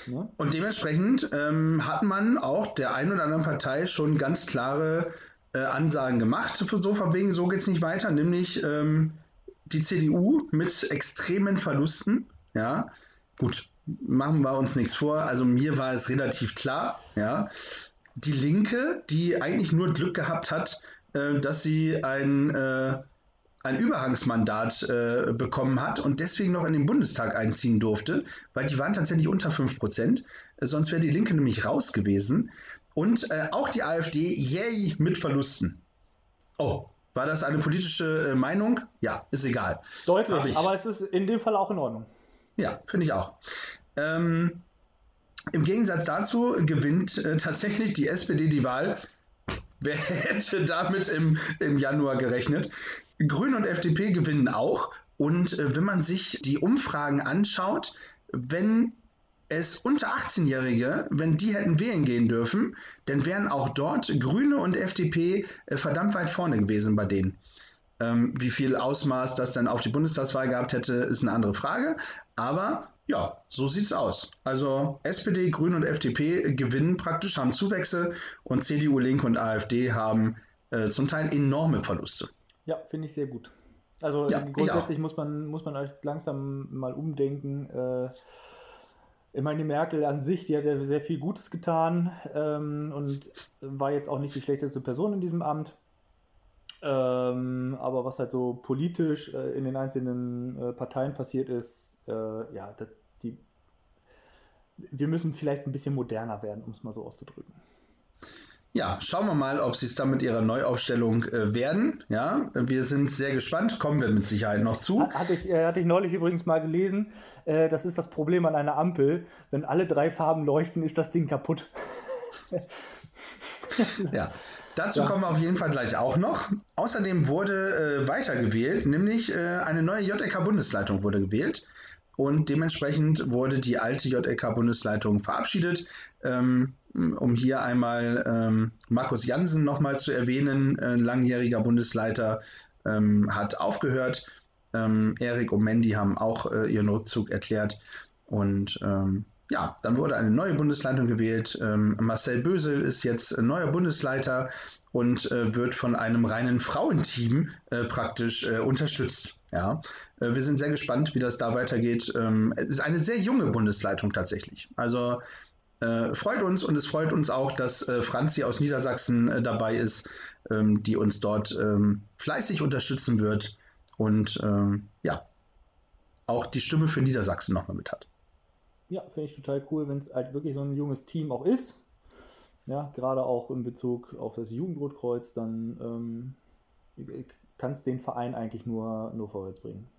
Ja. Und dementsprechend ähm, hat man auch der einen oder anderen Partei schon ganz klare äh, Ansagen gemacht, so von wegen, so geht es nicht weiter, nämlich ähm, die CDU mit extremen Verlusten. Ja, gut, machen wir uns nichts vor. Also mir war es relativ klar. Ja, die Linke, die eigentlich nur Glück gehabt hat, äh, dass sie ein äh, ein Überhangsmandat äh, bekommen hat und deswegen noch in den Bundestag einziehen durfte, weil die waren tatsächlich unter 5 Prozent. Äh, sonst wäre die Linke nämlich raus gewesen. Und äh, auch die AfD, yay, mit Verlusten. Oh, war das eine politische äh, Meinung? Ja, ist egal. Deutlich, aber es ist in dem Fall auch in Ordnung. Ja, finde ich auch. Ähm, Im Gegensatz dazu gewinnt äh, tatsächlich die SPD die Wahl. Wer hätte damit im, im Januar gerechnet? Grüne und FDP gewinnen auch. Und äh, wenn man sich die Umfragen anschaut, wenn es unter 18-Jährige, wenn die hätten wählen gehen dürfen, dann wären auch dort Grüne und FDP äh, verdammt weit vorne gewesen bei denen. Ähm, wie viel Ausmaß das dann auf die Bundestagswahl gehabt hätte, ist eine andere Frage. Aber ja, so sieht's aus. Also SPD, Grüne und FDP gewinnen praktisch, haben Zuwächse und CDU, Linke und AfD haben äh, zum Teil enorme Verluste. Ja, finde ich sehr gut. Also ja, grundsätzlich muss man, muss man euch langsam mal umdenken. Äh, ich meine, die Merkel an sich, die hat ja sehr viel Gutes getan ähm, und war jetzt auch nicht die schlechteste Person in diesem Amt. Ähm, aber was halt so politisch äh, in den einzelnen äh, Parteien passiert ist, äh, ja, das, wir müssen vielleicht ein bisschen moderner werden, um es mal so auszudrücken. Ja, schauen wir mal, ob sie es dann mit ihrer Neuaufstellung äh, werden. Ja, wir sind sehr gespannt, kommen wir mit Sicherheit noch zu. Hatte ich, äh, hatte ich neulich übrigens mal gelesen. Äh, das ist das Problem an einer Ampel. Wenn alle drei Farben leuchten, ist das Ding kaputt. ja. Dazu ja. kommen wir auf jeden Fall gleich auch noch. Außerdem wurde äh, weitergewählt, nämlich äh, eine neue JLK-Bundesleitung wurde gewählt. Und dementsprechend wurde die alte JLK-Bundesleitung verabschiedet. Ähm, um hier einmal ähm, Markus Jansen nochmal zu erwähnen, ein langjähriger Bundesleiter, ähm, hat aufgehört. Ähm, Erik und Mandy haben auch äh, ihren Rückzug erklärt. Und ähm, ja, dann wurde eine neue Bundesleitung gewählt. Ähm, Marcel Bösel ist jetzt neuer Bundesleiter und äh, wird von einem reinen Frauenteam äh, praktisch äh, unterstützt. Ja, äh, wir sind sehr gespannt, wie das da weitergeht. Ähm, es ist eine sehr junge Bundesleitung tatsächlich. Also äh, freut uns und es freut uns auch, dass äh, Franzi aus Niedersachsen dabei ist, ähm, die uns dort ähm, fleißig unterstützen wird und ähm, ja, auch die Stimme für Niedersachsen nochmal mit hat. Ja, finde ich total cool, wenn es halt wirklich so ein junges Team auch ist. Ja, gerade auch in Bezug auf das Jugendrotkreuz, dann ähm, kann es den Verein eigentlich nur, nur vorwärts bringen.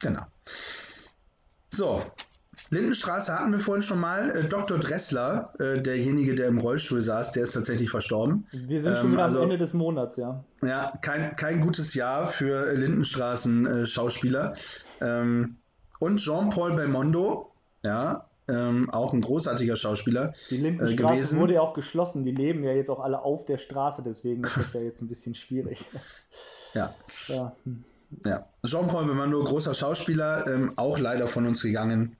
Genau. So, Lindenstraße hatten wir vorhin schon mal. Äh, Dr. Dressler, äh, derjenige, der im Rollstuhl saß, der ist tatsächlich verstorben. Wir sind ähm, schon wieder also, am Ende des Monats, ja. Ja, kein, kein gutes Jahr für Lindenstraßen-Schauspieler. Äh, ähm, und Jean-Paul Belmondo, ja, ähm, auch ein großartiger Schauspieler. Die Lindenstraße äh, wurde ja auch geschlossen. Die leben ja jetzt auch alle auf der Straße, deswegen ist das ja jetzt ein bisschen schwierig. Ja. Ja, hm. ja. Jean-Paul Belmondo, großer Schauspieler, ähm, auch leider von uns gegangen.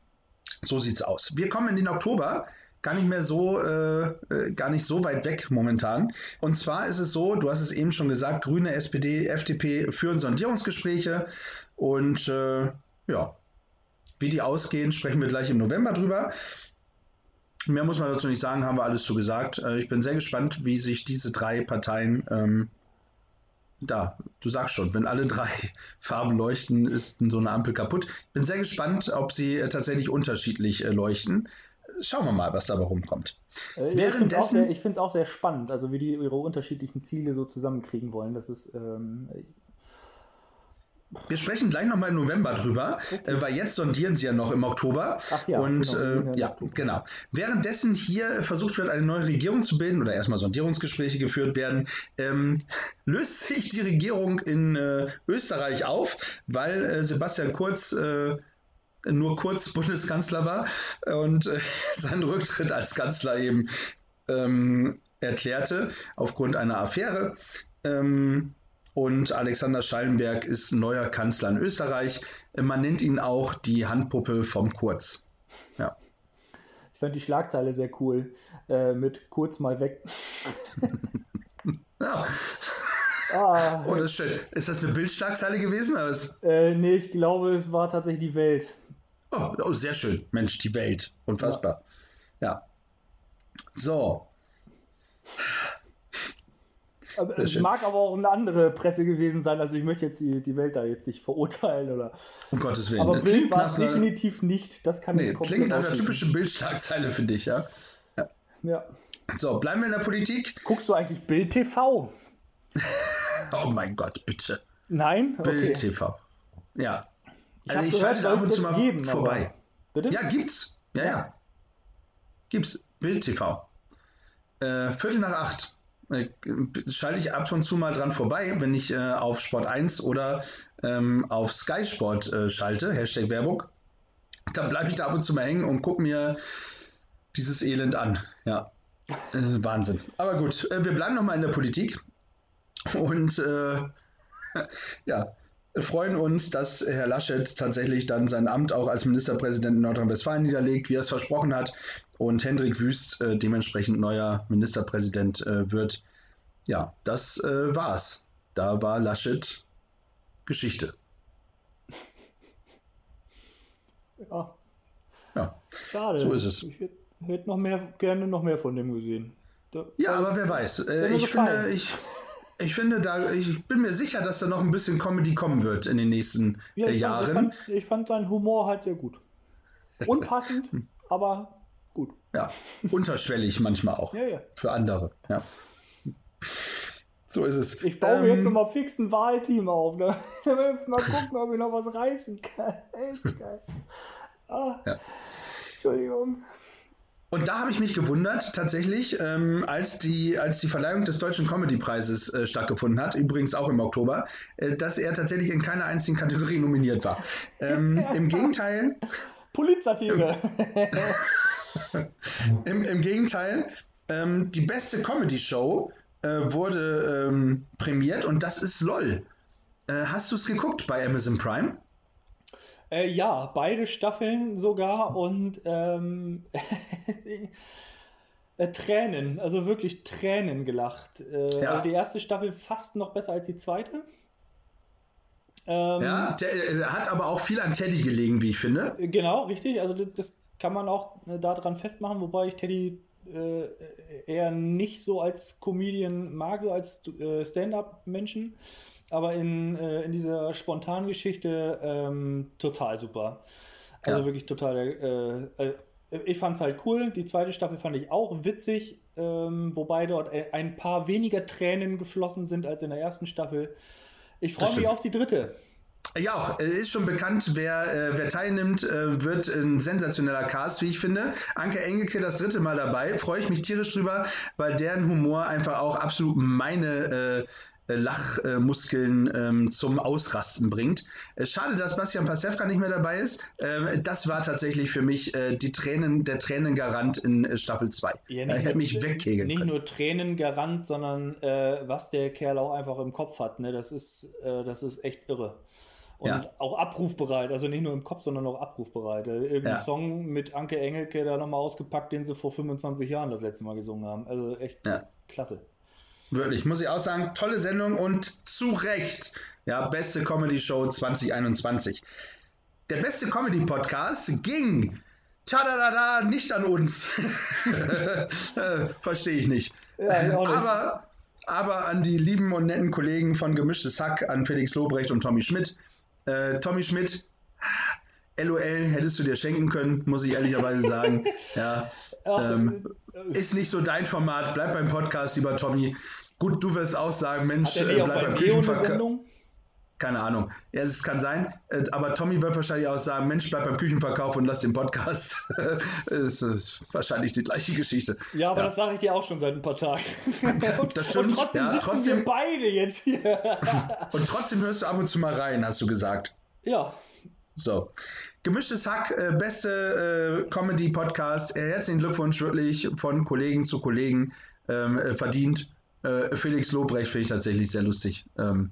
So sieht's aus. Wir kommen in den Oktober gar nicht mehr so, äh, äh, gar nicht so weit weg momentan. Und zwar ist es so, du hast es eben schon gesagt, Grüne, SPD, FDP führen Sondierungsgespräche und äh, ja, wie die ausgehen, sprechen wir gleich im November drüber. Mehr muss man dazu nicht sagen, haben wir alles zu gesagt. Äh, ich bin sehr gespannt, wie sich diese drei Parteien ähm, da, du sagst schon, wenn alle drei Farben leuchten, ist so eine Ampel kaputt. Ich bin sehr gespannt, ob sie äh, tatsächlich unterschiedlich äh, leuchten. Schauen wir mal, was dabei rumkommt. Äh, ja, ich finde es auch, auch, sehr spannend, also wie die ihre unterschiedlichen Ziele so zusammenkriegen wollen. Das ist, ähm, wir sprechen gleich nochmal im November drüber, okay. äh, weil jetzt sondieren sie ja noch im Oktober. Ach ja, und genau, äh, ja, genau. Währenddessen hier versucht wird, eine neue Regierung zu bilden oder erstmal Sondierungsgespräche geführt werden, ähm, löst sich die Regierung in äh, Österreich auf, weil äh, Sebastian Kurz äh, nur kurz Bundeskanzler war und äh, seinen Rücktritt als Kanzler eben ähm, erklärte aufgrund einer Affäre. Ähm, und Alexander Schallenberg ist neuer Kanzler in Österreich. Man nennt ihn auch die Handpuppe vom Kurz. Ja. Ich fand die Schlagzeile sehr cool. Äh, mit Kurz mal weg. ja. Ah, oh, das ist schön. Ist das eine Bildschlagzeile gewesen? Äh, nee, ich glaube, es war tatsächlich die Welt. Oh, oh sehr schön. Mensch, die Welt. Unfassbar. ja. ja. So. Es mag aber auch eine andere Presse gewesen sein. Also ich möchte jetzt die, die Welt da jetzt nicht verurteilen oder. Um Gottes Willen. Aber Bild war es definitiv nicht. Das kann nee, ich komplett Klingt nach einer typischen Bildschlagzeile für dich, ja? ja? Ja. So, bleiben wir in der Politik. Guckst du eigentlich Bild TV? oh mein Gott, bitte. Nein? Bild TV. Ja. Ich also ich gehört, ab und zu mal geben, vorbei. Bitte? Ja, gibt's. Ja, ja. ja. Gibt's. Bild TV. Äh, Viertel nach acht. Äh, schalte ich ab und zu mal dran vorbei, wenn ich äh, auf Sport 1 oder ähm, auf Sky Sport äh, schalte, Hashtag Werbung. Dann bleibe ich da ab und zu mal hängen und gucke mir dieses Elend an. Ja, Wahnsinn. Aber gut, äh, wir bleiben nochmal in der Politik und äh, ja, freuen uns, dass Herr Laschet tatsächlich dann sein Amt auch als Ministerpräsident in Nordrhein-Westfalen niederlegt, wie er es versprochen hat und Hendrik Wüst äh, dementsprechend neuer Ministerpräsident äh, wird. Ja, das äh, war's. Da war Laschet Geschichte. Ja. Ja. Schade. So ist es. Ich hätte noch mehr, gerne noch mehr von dem gesehen. Da, ja, aber wer weiß. Äh, ich finde, ich, ich finde, da, ich bin mir sicher, dass da noch ein bisschen Comedy kommen wird in den nächsten ja, ich Jahren. Fand, ich, fand, ich fand seinen Humor halt sehr gut. Unpassend, aber. Ja, unterschwellig manchmal auch. Ja, ja. Für andere, ja. So ist es. Ich baue ähm, mir jetzt nochmal fix ein Wahlteam auf. Ne? mal gucken, ob ich noch was reißen kann. Echt geil. Ah, ja. Entschuldigung. Und da habe ich mich gewundert, tatsächlich, ähm, als, die, als die Verleihung des Deutschen Comedy-Preises äh, stattgefunden hat, übrigens auch im Oktober, äh, dass er tatsächlich in keiner einzigen Kategorie nominiert war. Ähm, Im Gegenteil. Polizsatire. Im, Im Gegenteil, ähm, die beste Comedy-Show äh, wurde ähm, prämiert und das ist LOL. Äh, hast du es geguckt bei Amazon Prime? Äh, ja, beide Staffeln sogar und ähm, Äh, Tränen, also wirklich Tränen gelacht. Äh, ja. Also die erste Staffel fast noch besser als die zweite. Ähm, ja, der, der, hat aber auch viel an Teddy gelegen, wie ich finde. Genau, richtig. Also das kann man auch äh, daran festmachen, wobei ich Teddy äh, eher nicht so als Comedian mag, so als äh, Stand-up-Menschen. Aber in, äh, in dieser spontanen Geschichte ähm, total super. Also ja. wirklich total. Äh, äh, ich fand es halt cool. Die zweite Staffel fand ich auch witzig, ähm, wobei dort ein paar weniger Tränen geflossen sind als in der ersten Staffel. Ich freue mich auf die dritte. Ja, auch. Ist schon bekannt, wer, äh, wer teilnimmt, äh, wird ein sensationeller Cast, wie ich finde. Anke Engelke das dritte Mal dabei. Freue ich mich tierisch drüber, weil deren Humor einfach auch absolut meine äh, Lachmuskeln ähm, zum Ausrasten bringt. Äh, schade, dass Bastian Pasewka nicht mehr dabei ist. Ähm, das war tatsächlich für mich äh, die Tränen, der Tränengarant in äh, Staffel 2. Ja, er hätte mich wegkegeln Nicht können. nur Tränengarant, sondern was der Kerl auch einfach im Kopf hat. Ne? Das, ist, das ist echt irre. Und ja. auch abrufbereit, also nicht nur im Kopf, sondern auch abrufbereit. Äh, irgendein ja. Song mit Anke Engelke da nochmal ausgepackt, den sie vor 25 Jahren das letzte Mal gesungen haben. Also echt ja. klasse. Wirklich, muss ich auch sagen, tolle Sendung und zu Recht, ja, beste Comedy-Show 2021. Der beste Comedy-Podcast ging tadadada nicht an uns. Verstehe ich nicht. Ja, ich aber, aber an die lieben und netten Kollegen von Gemischtes Hack, an Felix Lobrecht und Tommy Schmidt, äh, Tommy Schmidt, LOL hättest du dir schenken können, muss ich ehrlicherweise sagen. ja, ähm, ist nicht so dein Format. Bleib beim Podcast, lieber Tommy. Gut, du wirst auch sagen, Mensch, äh, bleib beim Küchenverkauf. Keine Ahnung. Ja, das kann sein. Äh, aber Tommy wird wahrscheinlich auch sagen, Mensch, bleib beim Küchenverkauf und lass den Podcast. das ist wahrscheinlich die gleiche Geschichte. Ja, aber ja. das sage ich dir auch schon seit ein paar Tagen. und, das stimmt. Und trotzdem ja, sitzen trotzdem, wir beide jetzt hier. und trotzdem hörst du ab und zu mal rein, hast du gesagt. Ja. So. Gemischtes Hack, äh, beste äh, Comedy-Podcast. Äh, herzlichen Glückwunsch wirklich von Kollegen zu Kollegen ähm, äh, verdient. Äh, Felix Lobrecht finde ich tatsächlich sehr lustig. Ähm,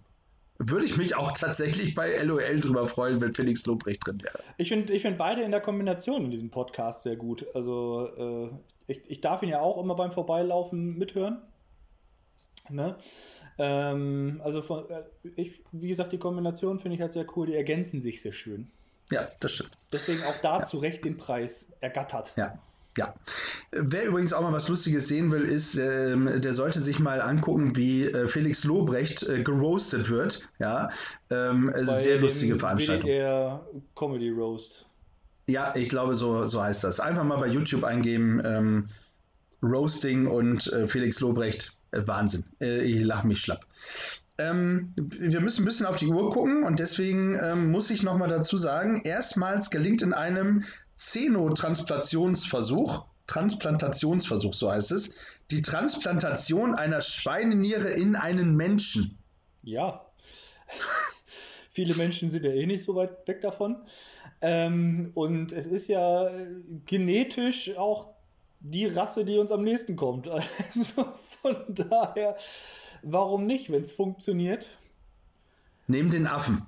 würde ich mich auch tatsächlich bei LOL drüber freuen, wenn Felix Lobrecht drin wäre. Ich finde ich find beide in der Kombination in diesem Podcast sehr gut. Also äh, ich, ich darf ihn ja auch immer beim Vorbeilaufen mithören. Ne? Ähm, also von, äh, ich, wie gesagt, die Kombination finde ich halt sehr cool. Die ergänzen sich sehr schön. Ja, das stimmt. Deswegen auch da ja. zu Recht den Preis ergattert. Ja, ja. Wer übrigens auch mal was Lustiges sehen will, ist, ähm, der sollte sich mal angucken, wie äh, Felix Lobrecht äh, geroastet wird. Ja, ähm, sehr lustige Veranstaltung. WDR Comedy Roast. Ja, ich glaube, so, so heißt das. Einfach mal bei YouTube eingeben, ähm, Roasting und äh, Felix Lobrecht. Äh, Wahnsinn. Äh, ich lache mich schlapp. Ähm, wir müssen ein bisschen auf die Uhr gucken und deswegen ähm, muss ich nochmal dazu sagen, erstmals gelingt in einem Xenotransplantationsversuch, Transplantationsversuch, so heißt es, die Transplantation einer Schweineniere in einen Menschen. Ja. Viele Menschen sind ja eh nicht so weit weg davon. Ähm, und es ist ja genetisch auch die Rasse, die uns am nächsten kommt. Also von daher, warum nicht, wenn es funktioniert? Neben den Affen.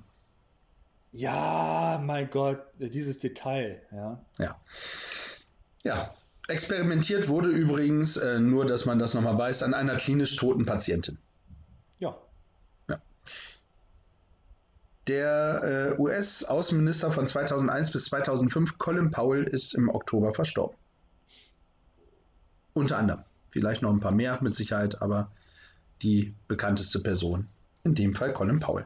Ja, mein Gott, dieses Detail, ja. Ja. Ja. Experimentiert wurde übrigens, äh, nur dass man das nochmal weiß, an einer klinisch toten Patientin. Ja. ja. Der äh, US-Außenminister von 2001 bis 2005, Colin Powell, ist im Oktober verstorben. Unter anderem. Vielleicht noch ein paar mehr mit Sicherheit, aber die bekannteste Person in dem Fall Colin Powell.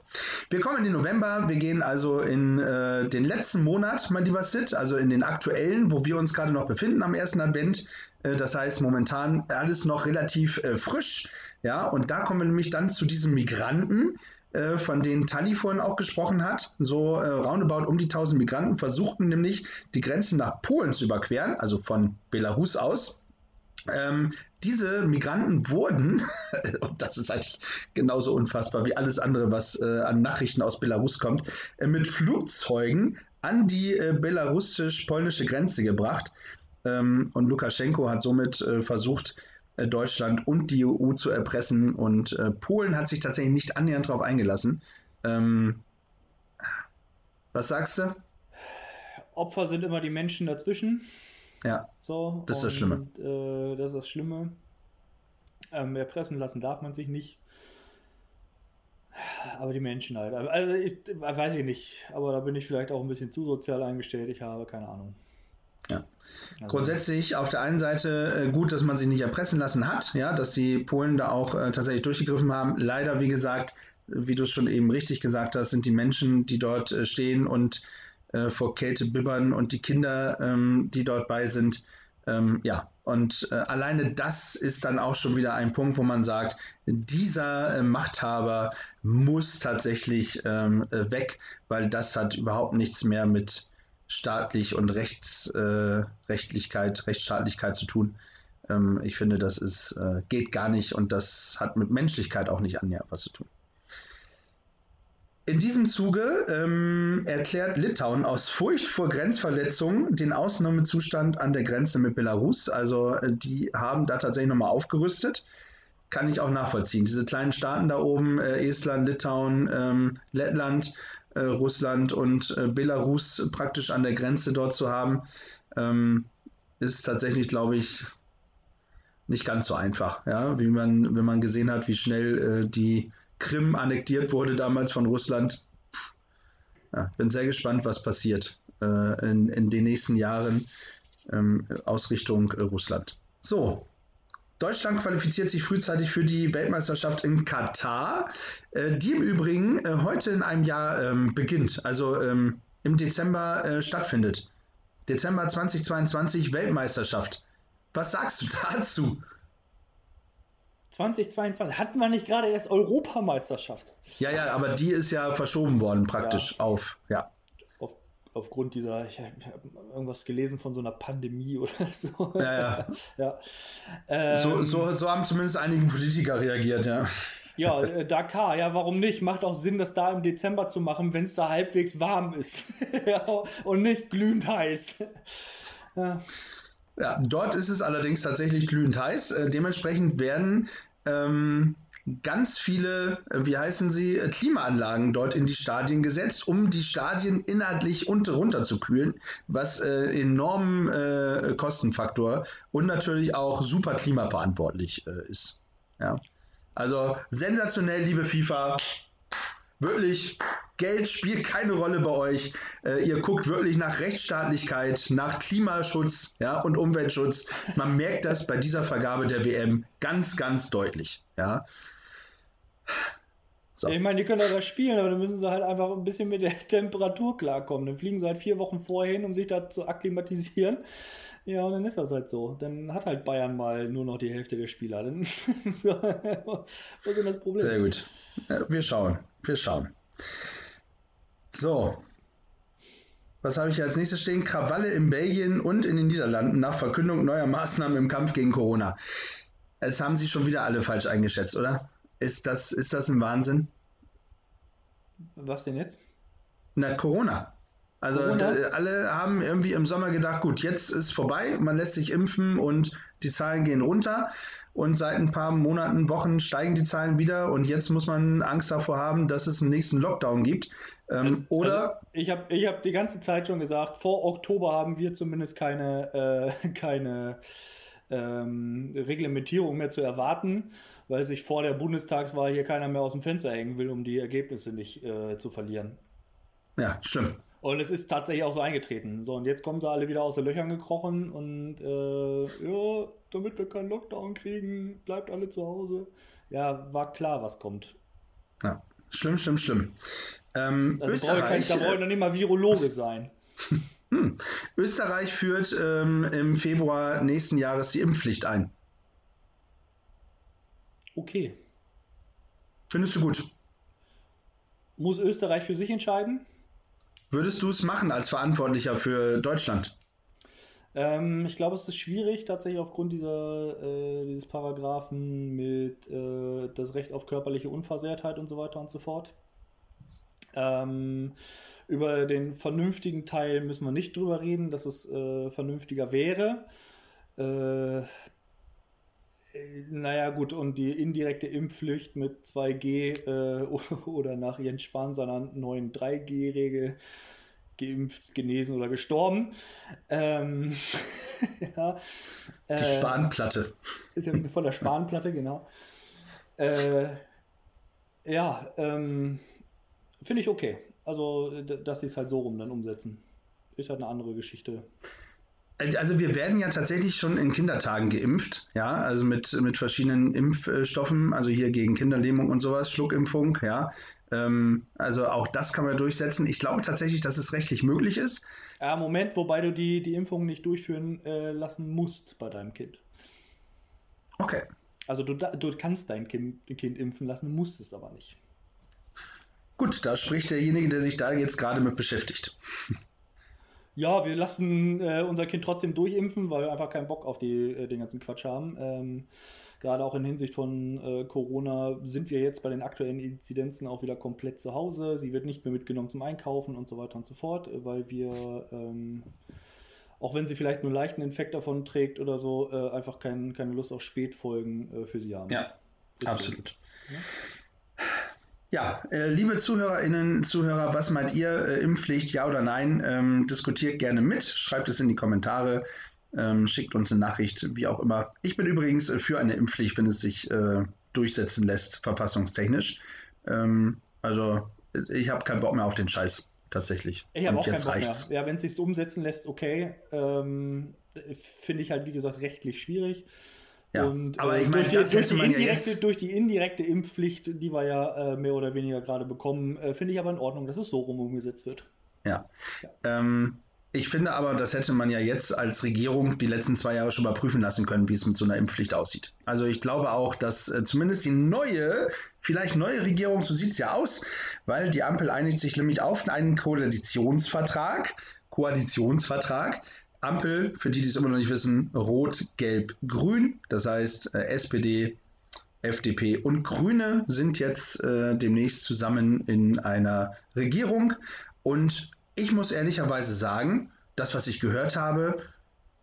Wir kommen in den November, wir gehen also in äh, den letzten Monat, mein lieber Sid, also in den aktuellen, wo wir uns gerade noch befinden am ersten Advent. Äh, das heißt, momentan alles noch relativ äh, frisch. Ja, und da kommen wir nämlich dann zu diesem Migranten, äh, von denen Tali vorhin auch gesprochen hat. So äh, roundabout um die 1000 Migranten versuchten nämlich die Grenzen nach Polen zu überqueren, also von Belarus aus. Ähm, diese Migranten wurden, und das ist eigentlich genauso unfassbar wie alles andere, was äh, an Nachrichten aus Belarus kommt, äh, mit Flugzeugen an die äh, belarussisch-polnische Grenze gebracht. Ähm, und Lukaschenko hat somit äh, versucht, äh, Deutschland und die EU zu erpressen. Und äh, Polen hat sich tatsächlich nicht annähernd darauf eingelassen. Ähm, was sagst du? Opfer sind immer die Menschen dazwischen. Ja. So, das ist das Schlimme. Äh, das ist das Schlimme. Ähm, erpressen lassen darf man sich nicht. Aber die Menschen halt. Also ich weiß ich nicht, aber da bin ich vielleicht auch ein bisschen zu sozial eingestellt. Ich habe keine Ahnung. Ja. Also. Grundsätzlich auf der einen Seite äh, gut, dass man sich nicht erpressen lassen hat, ja, dass die Polen da auch äh, tatsächlich durchgegriffen haben. Leider, wie gesagt, wie du es schon eben richtig gesagt hast, sind die Menschen, die dort äh, stehen und äh, vor Kälte bibbern und die Kinder, ähm, die dort bei sind, ähm, ja, und äh, alleine das ist dann auch schon wieder ein Punkt, wo man sagt, dieser äh, Machthaber muss tatsächlich ähm, äh, weg, weil das hat überhaupt nichts mehr mit staatlich und Rechts, äh, Rechtlichkeit, Rechtsstaatlichkeit zu tun. Ähm, ich finde, das ist, äh, geht gar nicht und das hat mit Menschlichkeit auch nicht annähernd was zu tun. In diesem Zuge ähm, erklärt Litauen aus Furcht vor Grenzverletzungen den Ausnahmezustand an der Grenze mit Belarus. Also äh, die haben da tatsächlich nochmal aufgerüstet. Kann ich auch nachvollziehen. Diese kleinen Staaten da oben, äh, Estland, Litauen, ähm, Lettland, äh, Russland und äh, Belarus praktisch an der Grenze dort zu haben, ähm, ist tatsächlich, glaube ich, nicht ganz so einfach. Ja? Wie man, wenn man gesehen hat, wie schnell äh, die Krim annektiert wurde damals von Russland. Ja, bin sehr gespannt, was passiert äh, in, in, den nächsten Jahren ähm, aus Richtung äh, Russland. So, Deutschland qualifiziert sich frühzeitig für die Weltmeisterschaft in Katar, äh, die im Übrigen äh, heute in einem Jahr ähm, beginnt, also ähm, im Dezember äh, stattfindet. Dezember 2022 Weltmeisterschaft. Was sagst du dazu? 2022. Hatten wir nicht gerade erst Europameisterschaft? Ja, ja, aber die ist ja verschoben worden praktisch ja. auf, ja. Auf, aufgrund dieser, ich habe irgendwas gelesen von so einer Pandemie oder so. Ja, ja. ja. Ähm, so, so, so haben zumindest einige Politiker reagiert, ja. Ja, äh, Dakar, ja, warum nicht? Macht auch Sinn, das da im Dezember zu machen, wenn es da halbwegs warm ist. ja, und nicht glühend heiß. ja. Ja, dort ist es allerdings tatsächlich glühend heiß. Äh, dementsprechend werden ähm, ganz viele, äh, wie heißen sie, äh, Klimaanlagen dort in die Stadien gesetzt, um die Stadien inhaltlich und runter zu kühlen, was äh, enormen äh, Kostenfaktor und natürlich auch super klimaverantwortlich ist. Ja. Also sensationell, liebe FIFA. Wirklich Geld spielt keine Rolle bei euch. Äh, ihr guckt wirklich nach Rechtsstaatlichkeit, nach Klimaschutz ja, und Umweltschutz. Man merkt das bei dieser Vergabe der WM ganz, ganz deutlich. Ja. So. Ich meine, die können da spielen, aber dann müssen sie halt einfach ein bisschen mit der Temperatur klarkommen. Dann fliegen sie halt vier Wochen vorher hin, um sich da zu akklimatisieren. Ja, und dann ist das halt so. Dann hat halt Bayern mal nur noch die Hälfte der Spieler. Dann so, was ist das Problem? Sehr gut. Wir schauen. Wir schauen. So. Was habe ich als nächstes stehen? Krawalle in Belgien und in den Niederlanden nach Verkündung neuer Maßnahmen im Kampf gegen Corona. Es haben Sie schon wieder alle falsch eingeschätzt, oder? Ist das, ist das ein Wahnsinn? Was denn jetzt? Na, Corona. Also Corona? alle haben irgendwie im Sommer gedacht, gut, jetzt ist vorbei, man lässt sich impfen und die Zahlen gehen runter und seit ein paar Monaten, Wochen steigen die Zahlen wieder und jetzt muss man Angst davor haben, dass es einen nächsten Lockdown gibt. Ähm, also, oder also ich habe ich hab die ganze Zeit schon gesagt, vor Oktober haben wir zumindest keine, äh, keine ähm, Reglementierung mehr zu erwarten, weil sich vor der Bundestagswahl hier keiner mehr aus dem Fenster hängen will, um die Ergebnisse nicht äh, zu verlieren. Ja, stimmt. Und es ist tatsächlich auch so eingetreten. So, und jetzt kommen sie alle wieder aus den Löchern gekrochen und äh, ja, damit wir keinen Lockdown kriegen, bleibt alle zu Hause. Ja, war klar, was kommt. Ja, schlimm, schlimm, schlimm. Ähm, also Österreich, da brauche ich noch nicht mal Virologe sein. Hm. Österreich führt ähm, im Februar nächsten Jahres die Impfpflicht ein. Okay. Findest du gut? Muss Österreich für sich entscheiden? Würdest du es machen als Verantwortlicher für Deutschland? Ähm, ich glaube, es ist schwierig, tatsächlich aufgrund dieser, äh, dieses Paragraphen mit äh, das Recht auf körperliche Unversehrtheit und so weiter und so fort. Ähm, über den vernünftigen Teil müssen wir nicht drüber reden, dass es äh, vernünftiger wäre. Äh, naja, gut, und die indirekte Impfpflicht mit 2G äh, oder nach Jens Spahn seiner neuen 3G-Regel geimpft, genesen oder gestorben. Ähm, ja, die äh, Spanplatte. Von der Spanplatte, genau. Äh, ja, ähm, finde ich okay. Also, dass sie es halt so rum dann umsetzen. Ist halt eine andere Geschichte. Also wir werden ja tatsächlich schon in Kindertagen geimpft, ja, also mit, mit verschiedenen Impfstoffen, also hier gegen Kinderlähmung und sowas, Schluckimpfung, ja. Ähm, also auch das kann man durchsetzen. Ich glaube tatsächlich, dass es rechtlich möglich ist. Ja, Moment, wobei du die, die Impfung nicht durchführen äh, lassen musst bei deinem Kind. Okay. Also du, du kannst dein kind, kind impfen lassen, musst es aber nicht. Gut, da spricht derjenige, der sich da jetzt gerade mit beschäftigt. Ja, wir lassen äh, unser Kind trotzdem durchimpfen, weil wir einfach keinen Bock auf die, äh, den ganzen Quatsch haben. Ähm, gerade auch in Hinsicht von äh, Corona sind wir jetzt bei den aktuellen Inzidenzen auch wieder komplett zu Hause. Sie wird nicht mehr mitgenommen zum Einkaufen und so weiter und so fort, äh, weil wir, ähm, auch wenn sie vielleicht nur leichten Infekt davon trägt oder so, äh, einfach kein, keine Lust auf Spätfolgen äh, für sie haben. Ja, Deswegen. absolut. Ja? Ja, äh, liebe Zuhörerinnen, Zuhörer, was meint ihr? Äh, Impfpflicht, ja oder nein? Ähm, diskutiert gerne mit, schreibt es in die Kommentare, ähm, schickt uns eine Nachricht, wie auch immer. Ich bin übrigens äh, für eine Impfpflicht, wenn es sich äh, durchsetzen lässt, verfassungstechnisch. Ähm, also ich habe keinen Bock mehr auf den Scheiß, tatsächlich. Ich habe auch keinen Bock reicht's. mehr. Ja, wenn es sich umsetzen lässt, okay. Ähm, finde ich halt, wie gesagt, rechtlich schwierig. Ja, und aber äh, ich meine, durch, die, durch, die indirekte, ja durch die indirekte Impfpflicht, die wir ja äh, mehr oder weniger gerade bekommen, äh, finde ich aber in Ordnung, dass es so rum umgesetzt wird. Ja. ja. Ähm, ich finde aber, das hätte man ja jetzt als Regierung die letzten zwei Jahre schon mal prüfen lassen können, wie es mit so einer Impfpflicht aussieht. Also ich glaube auch, dass äh, zumindest die neue, vielleicht neue Regierung, so sieht es ja aus, weil die Ampel einigt sich nämlich auf einen Koalitionsvertrag, Koalitionsvertrag, Ampel, für die, die es immer noch nicht wissen, Rot, Gelb, Grün. Das heißt, äh, SPD, FDP und Grüne sind jetzt äh, demnächst zusammen in einer Regierung. Und ich muss ehrlicherweise sagen, das, was ich gehört habe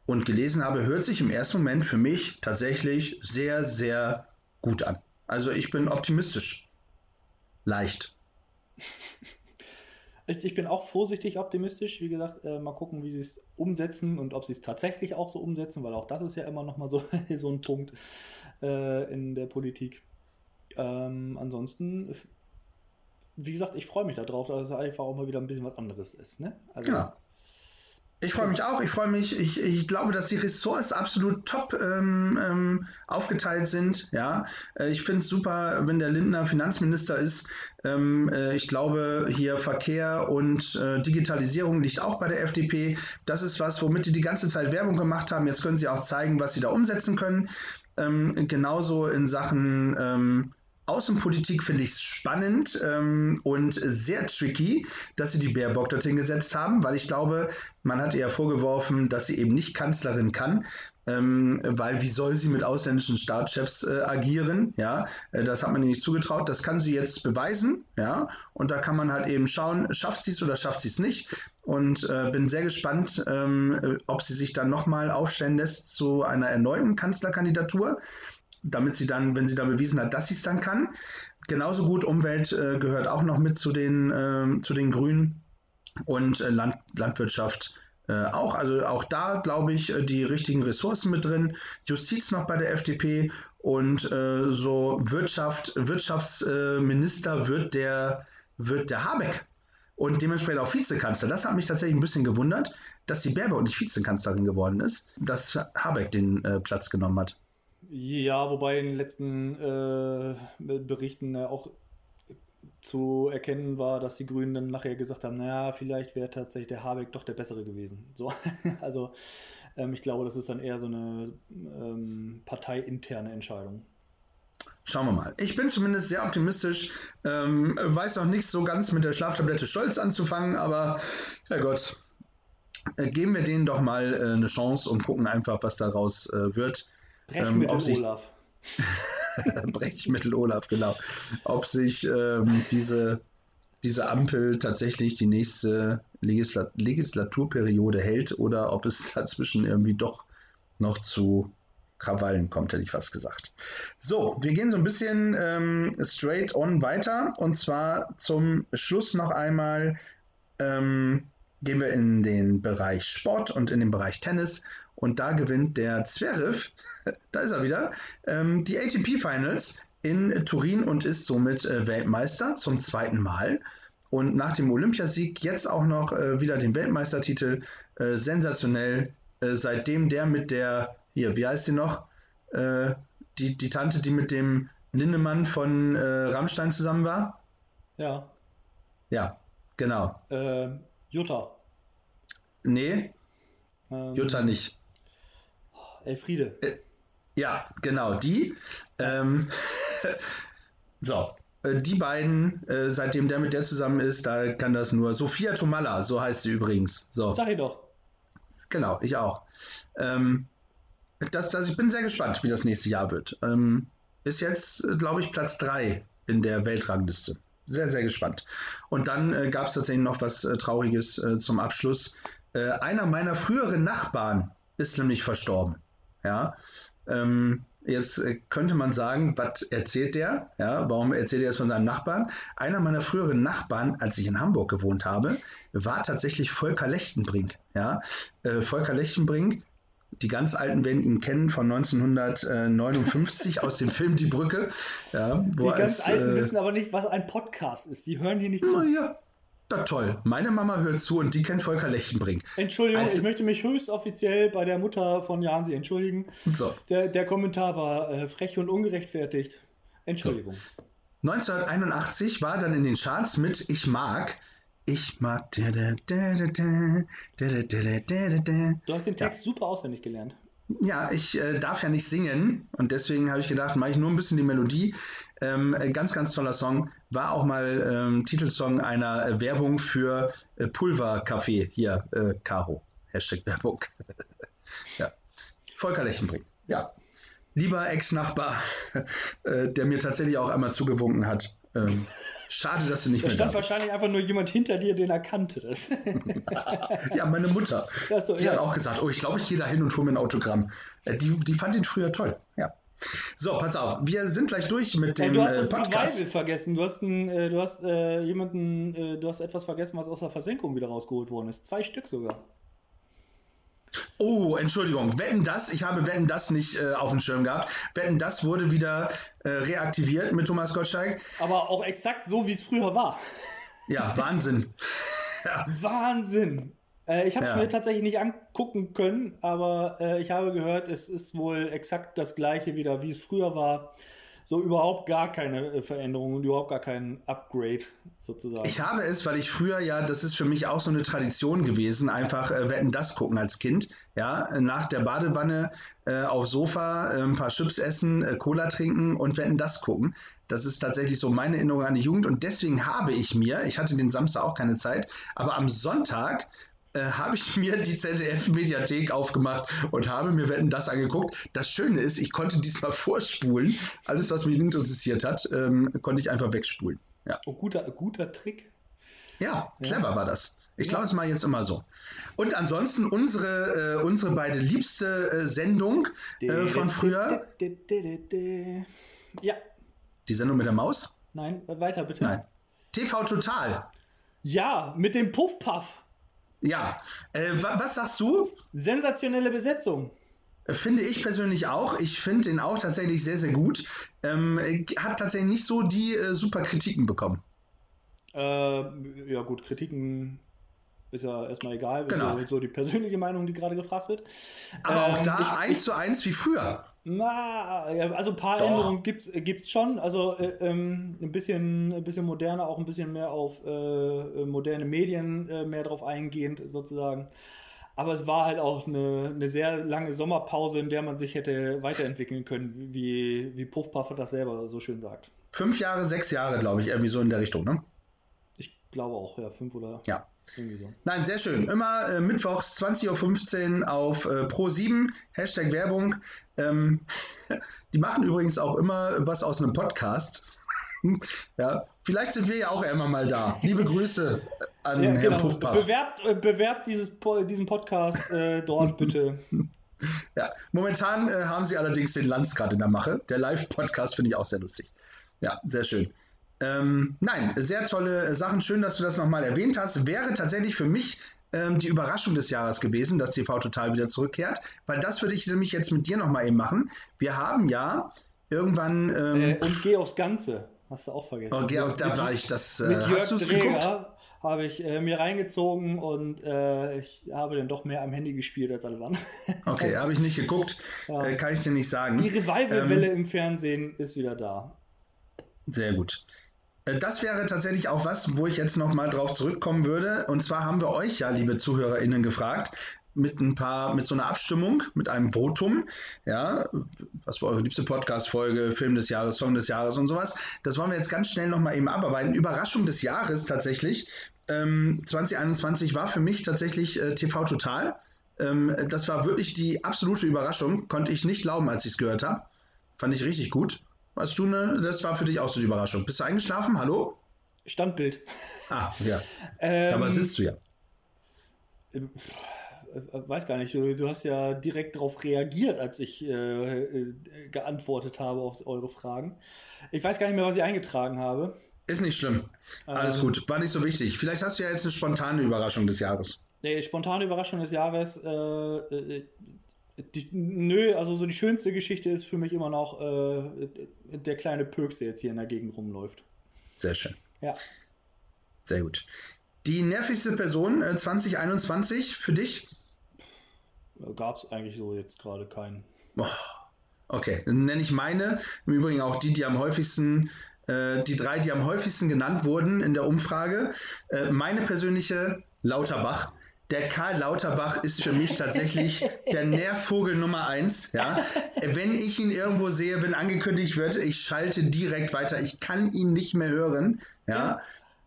und gelesen habe, hört sich im ersten Moment für mich tatsächlich sehr, sehr gut an. Also ich bin optimistisch. Leicht. Ich, ich bin auch vorsichtig optimistisch. Wie gesagt, äh, mal gucken, wie sie es umsetzen und ob sie es tatsächlich auch so umsetzen, weil auch das ist ja immer noch mal so, so ein Punkt äh, in der Politik. Ähm, ansonsten, wie gesagt, ich freue mich darauf, dass es einfach auch mal wieder ein bisschen was anderes ist. Ne? Also, genau. Ich freue mich auch. Ich freue mich. Ich, ich glaube, dass die Ressorts absolut top ähm, ähm, aufgeteilt sind. Ja, äh, ich finde es super, wenn der Lindner Finanzminister ist. Ähm, äh, ich glaube, hier Verkehr und äh, Digitalisierung liegt auch bei der FDP. Das ist was, womit die die ganze Zeit Werbung gemacht haben. Jetzt können sie auch zeigen, was sie da umsetzen können. Ähm, genauso in Sachen ähm, Außenpolitik finde ich spannend ähm, und sehr tricky, dass sie die Baerbock dorthin gesetzt haben, weil ich glaube, man hat ihr vorgeworfen, dass sie eben nicht Kanzlerin kann, ähm, weil wie soll sie mit ausländischen Staatschefs äh, agieren? Ja, äh, das hat man ihr nicht zugetraut. Das kann sie jetzt beweisen. Ja, und da kann man halt eben schauen, schafft sie es oder schafft sie es nicht. Und äh, bin sehr gespannt, ähm, ob sie sich dann nochmal aufstellen lässt zu einer erneuten Kanzlerkandidatur damit sie dann, wenn sie dann bewiesen hat, dass sie es dann kann. Genauso gut Umwelt äh, gehört auch noch mit zu den, äh, zu den Grünen und äh, Land, Landwirtschaft äh, auch. Also auch da glaube ich äh, die richtigen Ressourcen mit drin. Justiz noch bei der FDP und äh, so Wirtschaft, Wirtschaftsminister wird der, wird der Habeck und dementsprechend auch Vizekanzler. Das hat mich tatsächlich ein bisschen gewundert, dass die Baerbock nicht Vizekanzlerin geworden ist, dass Habeck den äh, Platz genommen hat. Ja, wobei in den letzten äh, Berichten äh, auch zu erkennen war, dass die Grünen dann nachher gesagt haben, naja, vielleicht wäre tatsächlich der Habeck doch der bessere gewesen. So, also ähm, ich glaube, das ist dann eher so eine ähm, parteiinterne Entscheidung. Schauen wir mal. Ich bin zumindest sehr optimistisch. Ähm, weiß noch nichts so ganz mit der Schlaftablette Scholz anzufangen, aber Herrgott, äh, geben wir denen doch mal äh, eine Chance und gucken einfach, was daraus äh, wird. Brechmittel ähm, Olaf. Brechmittel Olaf, genau. Ob sich ähm, diese, diese Ampel tatsächlich die nächste Legisla Legislaturperiode hält oder ob es dazwischen irgendwie doch noch zu Krawallen kommt, hätte ich fast gesagt. So, wir gehen so ein bisschen ähm, straight on weiter und zwar zum Schluss noch einmal ähm, gehen wir in den Bereich Sport und in den Bereich Tennis. Und da gewinnt der Zverev, da ist er wieder, ähm, die ATP Finals in Turin und ist somit äh, Weltmeister zum zweiten Mal. Und nach dem Olympiasieg jetzt auch noch äh, wieder den Weltmeistertitel. Äh, sensationell. Äh, seitdem der mit der, hier, wie heißt sie noch? Äh, die, die Tante, die mit dem Lindemann von äh, Rammstein zusammen war? Ja. Ja, genau. Ähm, Jutta. Nee, ähm, Jutta nicht. Elfriede. Äh, ja, genau, die. Ähm, so, äh, die beiden, äh, seitdem der mit der zusammen ist, da kann das nur. Sophia Tomalla, so heißt sie übrigens. So. Sag ich doch. Genau, ich auch. Ähm, das, das, ich bin sehr gespannt, wie das nächste Jahr wird. Ähm, ist jetzt, glaube ich, Platz 3 in der Weltrangliste. Sehr, sehr gespannt. Und dann äh, gab es tatsächlich noch was äh, Trauriges äh, zum Abschluss. Äh, einer meiner früheren Nachbarn ist nämlich verstorben. Ja. Ähm, jetzt äh, könnte man sagen, was erzählt der? Ja, warum erzählt er es von seinem Nachbarn? Einer meiner früheren Nachbarn, als ich in Hamburg gewohnt habe, war tatsächlich Volker Lechtenbrink. Ja, äh, Volker Lechtenbrink die ganz Alten werden ihn kennen von 1959 aus dem Film Die Brücke. Ja, die ganz als, Alten äh, wissen aber nicht, was ein Podcast ist. Die hören hier nicht zu. Ja, na toll. Meine Mama hört zu und die kennt Volker Lechtenbrink. Entschuldigung, als, ich möchte mich höchst offiziell bei der Mutter von Jansi entschuldigen. So. Der, der Kommentar war äh, frech und ungerechtfertigt. Entschuldigung. So. 1981 war dann in den Charts mit Ich mag ich mag. Du hast den Text ja. super auswendig gelernt. Ja, ich äh, darf ja nicht singen und deswegen habe ich gedacht, mache ich nur ein bisschen die Melodie. Ähm, ganz, ganz toller Song. War auch mal ähm, Titelsong einer äh, Werbung für äh, Pulverkaffee. Hier, äh, Caro. Hashtag Werbung. ja. Volker Lechenbrink. Ja. Lieber Ex-Nachbar, äh, der mir tatsächlich auch einmal zugewunken hat. Ähm, schade, dass du nicht da mehr stand da wahrscheinlich einfach nur jemand hinter dir, den er kannte. Das. ja, meine Mutter. So, die ja. hat auch gesagt, oh, ich glaube, ich gehe da hin und hole mir ein Autogramm. Äh, die, die fand ihn früher toll. Ja. So, pass auf, wir sind gleich durch mit dem. Hey, du hast das äh, Podcast. Revival vergessen. Du hast, ein, äh, du hast äh, jemanden, äh, du hast etwas vergessen, was aus der Versenkung wieder rausgeholt worden ist. Zwei Stück sogar. Oh, Entschuldigung. Wetten das, ich habe Wetten das nicht äh, auf dem Schirm gehabt. Wetten das wurde wieder äh, reaktiviert mit Thomas Gottschalk. Aber auch exakt so, wie es früher war. Ja, Wahnsinn. ja. Wahnsinn. Äh, ich habe es ja. mir tatsächlich nicht angucken können, aber äh, ich habe gehört, es ist wohl exakt das gleiche wieder, wie es früher war so überhaupt gar keine äh, Veränderung und überhaupt gar kein Upgrade sozusagen. Ich habe es, weil ich früher ja, das ist für mich auch so eine Tradition gewesen, einfach äh, Wetten das gucken als Kind. Ja, nach der Badewanne äh, aufs Sofa äh, ein paar Chips essen, äh, Cola trinken und Wetten das gucken. Das ist tatsächlich so meine Erinnerung an die Jugend und deswegen habe ich mir, ich hatte den Samstag auch keine Zeit, aber am Sonntag äh, habe ich mir die ZDF-Mediathek aufgemacht und habe mir Wetten das angeguckt. Das Schöne ist, ich konnte diesmal vorspulen. Alles, was mich interessiert hat, ähm, konnte ich einfach wegspulen. Ja. Oh, guter, guter Trick. Ja, clever ja. war das. Ich glaube, es mal jetzt immer so. Und ansonsten unsere, äh, unsere beide liebste äh, Sendung äh, von früher. Ja. Die Sendung mit der Maus? Nein, weiter bitte. Nein. TV Total. Ja, mit dem Puffpuff. Ja, äh, was sagst du? Sensationelle Besetzung. Finde ich persönlich auch. Ich finde ihn auch tatsächlich sehr, sehr gut. Ähm, hat tatsächlich nicht so die äh, super Kritiken bekommen. Äh, ja, gut, Kritiken ist ja erstmal egal. Genau. Ist so die persönliche Meinung, die gerade gefragt wird. Aber ähm, auch da ich, eins zu eins wie früher. Na, also ein paar Doch. Änderungen gibt es schon. Also äh, ähm, ein, bisschen, ein bisschen moderner, auch ein bisschen mehr auf äh, moderne Medien äh, mehr drauf eingehend sozusagen. Aber es war halt auch eine, eine sehr lange Sommerpause, in der man sich hätte weiterentwickeln können, wie, wie Puff Puff das selber so schön sagt. Fünf Jahre, sechs Jahre, glaube ich, irgendwie so in der Richtung, ne? Ich glaube auch, ja, fünf oder. Ja. Nein, sehr schön. Immer äh, mittwochs 20.15 Uhr auf äh, Pro7, Hashtag Werbung. Ähm, die machen übrigens auch immer was aus einem Podcast. ja, vielleicht sind wir ja auch immer mal da. Liebe Grüße an ja, Herrn genau. Puffpaff. Bewerbt, äh, bewerbt dieses, diesen Podcast äh, dort bitte. ja, momentan äh, haben sie allerdings den Lanz gerade in der Mache. Der Live-Podcast finde ich auch sehr lustig. Ja, sehr schön. Ähm, nein, sehr tolle Sachen. Schön, dass du das nochmal erwähnt hast. Wäre tatsächlich für mich ähm, die Überraschung des Jahres gewesen, dass TV Total wieder zurückkehrt, weil das würde ich nämlich jetzt mit dir nochmal eben machen. Wir haben ja irgendwann. Ähm, äh, und geh aufs Ganze. Hast du auch vergessen. Oh, geh auf, da war ich das. Äh, mit Jörg Dreger habe ich äh, mir reingezogen und äh, ich habe dann doch mehr am Handy gespielt als alles andere. Okay, also, habe ich nicht geguckt. Ja. Äh, kann ich dir nicht sagen. Die Revival-Welle ähm, im Fernsehen ist wieder da. Sehr gut. Äh, das wäre tatsächlich auch was, wo ich jetzt nochmal drauf zurückkommen würde. Und zwar haben wir euch ja, liebe ZuhörerInnen, gefragt, mit ein paar, mit so einer Abstimmung, mit einem Votum, ja, was war eure liebste Podcast-Folge, Film des Jahres, Song des Jahres und sowas. Das wollen wir jetzt ganz schnell nochmal eben abarbeiten. Überraschung des Jahres tatsächlich. Ähm, 2021 war für mich tatsächlich äh, TV Total. Ähm, das war wirklich die absolute Überraschung. Konnte ich nicht glauben, als ich es gehört habe. Fand ich richtig gut. Hast du eine, das war für dich auch so die Überraschung. Bist du eingeschlafen? Hallo? Standbild. Ah, ja. ähm, Aber sitzt du ja. Äh, weiß gar nicht, du, du, hast ja direkt darauf reagiert, als ich äh, äh, geantwortet habe auf eure Fragen. Ich weiß gar nicht mehr, was ich eingetragen habe. Ist nicht schlimm. Alles ähm, gut. War nicht so wichtig. Vielleicht hast du ja jetzt eine spontane Überraschung des Jahres. Nee, spontane Überraschung des Jahres. Äh, äh die, nö, also so die schönste Geschichte ist für mich immer noch äh, der kleine Pöks, der jetzt hier in der Gegend rumläuft. Sehr schön. Ja. Sehr gut. Die nervigste Person äh, 2021 für dich? Gab es eigentlich so jetzt gerade keinen. Okay, dann nenne ich meine. Im Übrigen auch die, die am häufigsten, äh, die drei, die am häufigsten genannt wurden in der Umfrage. Äh, meine persönliche Lauterbach der Karl Lauterbach ist für mich tatsächlich der Nährvogel Nummer eins. Ja? Wenn ich ihn irgendwo sehe, wenn angekündigt wird, ich schalte direkt weiter. Ich kann ihn nicht mehr hören. Ja?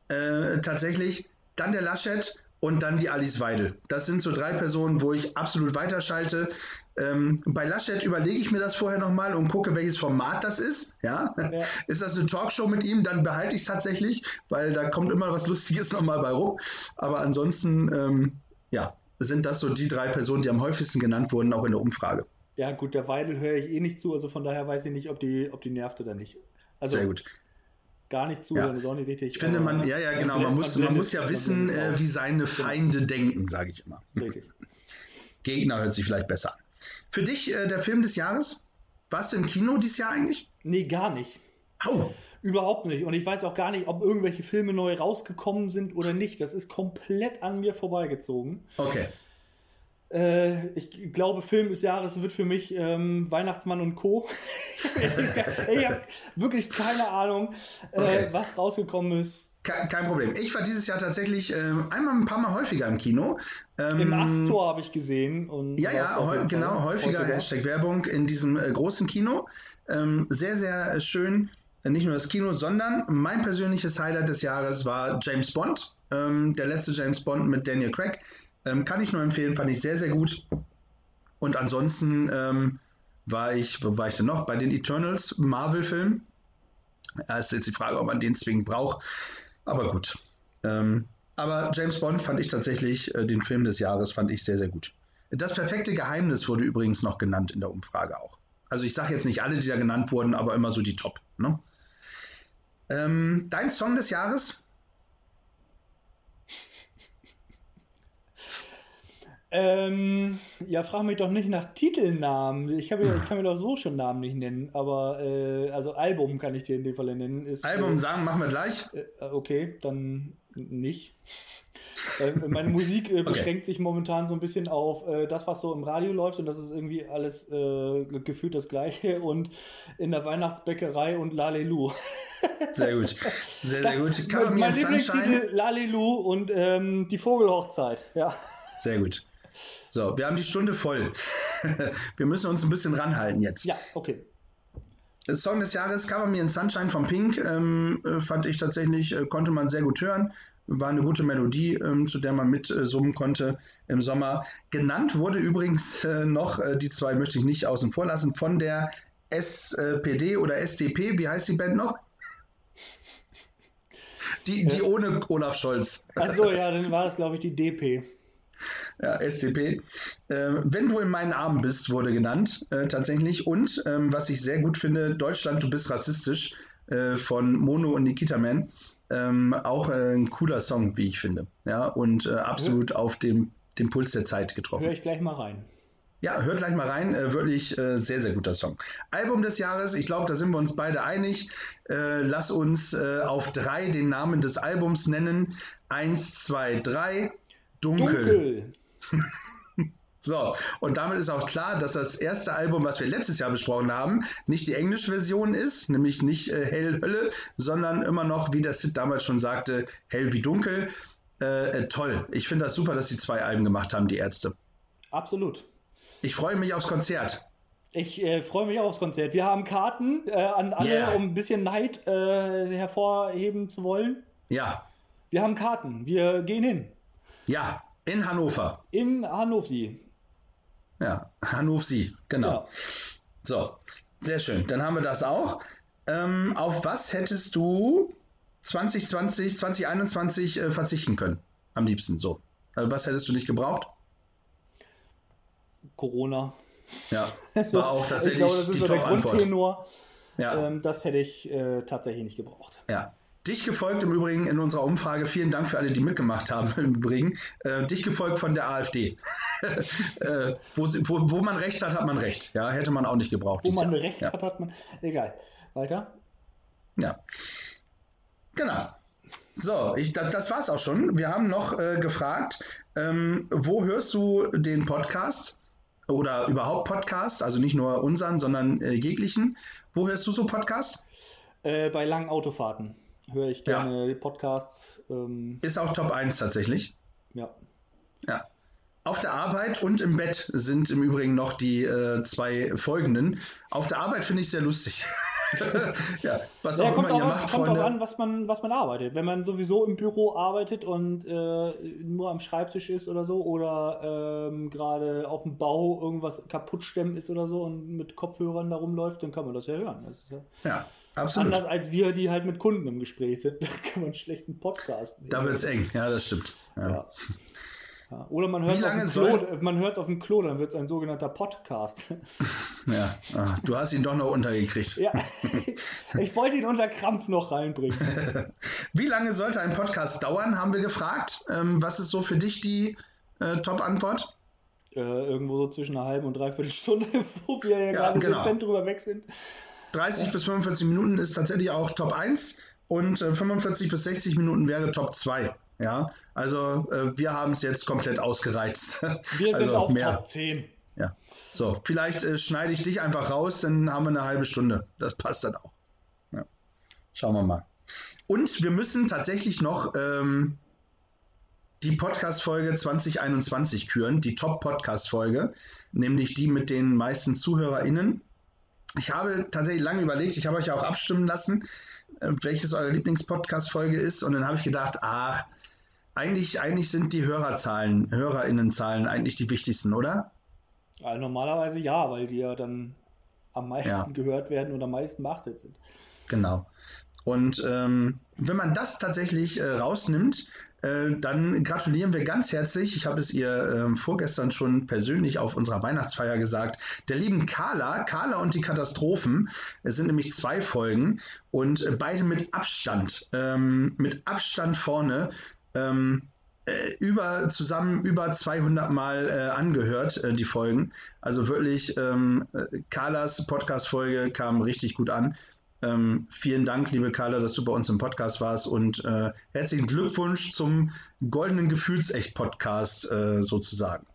Äh, tatsächlich. Dann der Laschet und dann die Alice Weidel. Das sind so drei Personen, wo ich absolut weiterschalte. Ähm, bei Laschet überlege ich mir das vorher nochmal und gucke, welches Format das ist. Ja? ja? Ist das eine Talkshow mit ihm? Dann behalte ich es tatsächlich, weil da kommt immer was Lustiges nochmal bei rum. Aber ansonsten ähm, ja, sind das so die drei Personen, die am häufigsten genannt wurden, auch in der Umfrage. Ja, gut, der Weidel höre ich eh nicht zu, also von daher weiß ich nicht, ob die, ob die nervt oder nicht. Also, Sehr gut. Gar nicht zu, ja. ist auch nicht richtig. Ich finde, man, ja, ja, genau, man muss, man muss ja wissen, äh, wie seine genau. Feinde genau. denken, sage ich immer. Richtig. Gegner hört sich vielleicht besser an. Für dich äh, der Film des Jahres? Warst du im Kino dieses Jahr eigentlich? Nee, gar nicht. Oh. Überhaupt nicht. Und ich weiß auch gar nicht, ob irgendwelche Filme neu rausgekommen sind oder nicht. Das ist komplett an mir vorbeigezogen. Okay. Äh, ich glaube, Film des Jahres wird für mich ähm, Weihnachtsmann und Co. ich habe wirklich keine Ahnung, äh, okay. was rausgekommen ist. Kein, kein, Problem. Ich war dieses Jahr tatsächlich äh, einmal ein paar Mal häufiger im Kino. Ähm, Im Astor habe ich gesehen. Und ja, ja, heu, genau, häufiger, häufiger. Hashtag Werbung in diesem äh, großen Kino. Ähm, sehr, sehr schön nicht nur das Kino, sondern mein persönliches Highlight des Jahres war James Bond, ähm, der letzte James Bond mit Daniel Craig. Ähm, kann ich nur empfehlen, fand ich sehr, sehr gut. Und ansonsten ähm, war ich, wo war ich denn noch? Bei den Eternals Marvel-Filmen. Ja, ist jetzt die Frage, ob man den zwingend braucht. Aber gut. Ähm, aber James Bond fand ich tatsächlich, äh, den Film des Jahres fand ich sehr, sehr gut. Das perfekte Geheimnis wurde übrigens noch genannt in der Umfrage auch. Also ich sage jetzt nicht alle, die da genannt wurden, aber immer so die Top. Ne? Ähm, dein Song des Jahres? Ähm, ja, frag mich doch nicht nach Titelnamen. Ich, hab, ich kann mir doch so schon Namen nicht nennen, aber äh, also Album kann ich dir in dem Fall nennen. Ist, Album äh, sagen, machen wir gleich. Äh, okay, dann nicht. Äh, meine Musik äh, beschränkt okay. sich momentan so ein bisschen auf äh, das, was so im Radio läuft und das ist irgendwie alles äh, gefühlt das Gleiche und in der Weihnachtsbäckerei und Lalelu. Sehr gut. Sehr, sehr gut. Da, mein Lieblingstitel Lalelu und ähm, die Vogelhochzeit. Ja. Sehr gut. So, wir haben die Stunde voll. wir müssen uns ein bisschen ranhalten jetzt. Ja, okay. Song des Jahres Cover Me in Sunshine von Pink ähm, äh, fand ich tatsächlich, äh, konnte man sehr gut hören war eine gute Melodie, ähm, zu der man mitsummen äh, konnte im Sommer. Genannt wurde übrigens äh, noch, äh, die zwei möchte ich nicht außen vor lassen, von der SPD oder SDP, wie heißt die Band noch? Die, die ohne Olaf Scholz. Achso, ja, dann war das, glaube ich, die DP. Ja, SDP. Äh, Wenn du in meinen Armen bist, wurde genannt, äh, tatsächlich. Und ähm, was ich sehr gut finde, Deutschland, du bist rassistisch äh, von Mono und Nikita Man. Ähm, auch äh, ein cooler Song, wie ich finde. Ja, und äh, absolut auf dem, dem Puls der Zeit getroffen. Hör ich gleich mal rein. Ja, hört gleich mal rein. Äh, wirklich äh, sehr, sehr guter Song. Album des Jahres, ich glaube, da sind wir uns beide einig. Äh, lass uns äh, auf drei den Namen des Albums nennen. Eins, zwei, drei. Dunkel. Dunkel. So, und damit ist auch klar, dass das erste Album, was wir letztes Jahr besprochen haben, nicht die englische Version ist, nämlich nicht äh, Hell Hölle, sondern immer noch, wie der Sid damals schon sagte, Hell wie Dunkel. Äh, äh, toll. Ich finde das super, dass sie zwei Alben gemacht haben, die Ärzte. Absolut. Ich freue mich aufs Konzert. Ich äh, freue mich auch aufs Konzert. Wir haben Karten äh, an alle, yeah. um ein bisschen Neid äh, hervorheben zu wollen. Ja. Wir haben Karten. Wir gehen hin. Ja, in Hannover. In Hannover. Ja, Hannover, genau. Ja. So, sehr schön. Dann haben wir das auch. Ähm, auf was hättest du 2020, 2021 äh, verzichten können? Am liebsten so. Also was hättest du nicht gebraucht? Corona. Ja, war auch tatsächlich. ich glaube, das ist so der Grundtenor. Ja. Ähm, das hätte ich äh, tatsächlich nicht gebraucht. Ja, Dich gefolgt im Übrigen in unserer Umfrage, vielen Dank für alle, die mitgemacht haben im Übrigen, äh, dich gefolgt von der AfD. äh, wo, wo, wo, man recht hat, hat man recht. Ja, hätte man auch nicht gebraucht. Wo man Jahr. recht ja. hat, hat man. Egal. Weiter. Ja. Genau. So, ich, das, das war's auch schon. Wir haben noch äh, gefragt, ähm, wo hörst du den Podcast? Oder überhaupt Podcasts, also nicht nur unseren, sondern äh, jeglichen. Wo hörst du so Podcasts? Äh, bei langen Autofahrten höre ich gerne ja. Podcasts. Ähm, ist auch Top 1 tatsächlich. Ja. Ja. Auf der Arbeit und im Bett sind im Übrigen noch die äh, zwei folgenden. Auf der Arbeit finde ich sehr lustig. ja, was ja, auch kommt immer auch, ihr macht, kommt Freunde. auch an, was man, was man arbeitet. Wenn man sowieso im Büro arbeitet und äh, nur am Schreibtisch ist oder so oder ähm, gerade auf dem Bau irgendwas kaputt stemmen ist oder so und mit Kopfhörern da rumläuft, dann kann man das ja hören. Das ja, ja Absolut. Anders als wir, die halt mit Kunden im Gespräch sind. Da kann man schlecht einen Podcast nehmen. Da wird es eng, ja, das stimmt. Ja. Ja. Ja. Oder man hört es auf, auf dem Klo, dann wird es ein sogenannter Podcast. Ja, ah, du hast ihn doch noch untergekriegt. Ja, ich wollte ihn unter Krampf noch reinbringen. Wie lange sollte ein Podcast dauern, haben wir gefragt. Ähm, was ist so für dich die äh, Top-Antwort? Äh, irgendwo so zwischen einer halben und dreiviertel Stunde, wo wir ja, gerade genau. dezent drüber weg sind. 30 bis 45 Minuten ist tatsächlich auch Top 1 und äh, 45 bis 60 Minuten wäre Top 2. Ja, also äh, wir haben es jetzt komplett ausgereizt. Wir sind also auf mehr. Top 10. Ja, so, vielleicht äh, schneide ich dich einfach raus, dann haben wir eine halbe Stunde. Das passt dann auch. Ja. Schauen wir mal. Und wir müssen tatsächlich noch ähm, die Podcast-Folge 2021 küren, die Top-Podcast-Folge, nämlich die mit den meisten ZuhörerInnen ich habe tatsächlich lange überlegt, ich habe euch ja auch abstimmen lassen, äh, welches eure Lieblingspodcast-Folge ist. Und dann habe ich gedacht, ah, eigentlich, eigentlich sind die Hörerzahlen, HörerInnenzahlen eigentlich die wichtigsten, oder? Ja, normalerweise ja, weil die ja dann am meisten ja. gehört werden und am meisten beachtet sind. Genau. Und ähm, wenn man das tatsächlich äh, rausnimmt, dann gratulieren wir ganz herzlich. Ich habe es ihr äh, vorgestern schon persönlich auf unserer Weihnachtsfeier gesagt. Der lieben Carla, Carla und die Katastrophen. Es sind nämlich zwei Folgen und äh, beide mit Abstand, ähm, mit Abstand vorne. Ähm, äh, über zusammen über 200 Mal äh, angehört, äh, die Folgen. Also wirklich, ähm, Carlas Podcast-Folge kam richtig gut an. Ähm, vielen Dank, liebe Carla, dass du bei uns im Podcast warst und äh, herzlichen Glückwunsch zum goldenen Gefühlsecht-Podcast äh, sozusagen.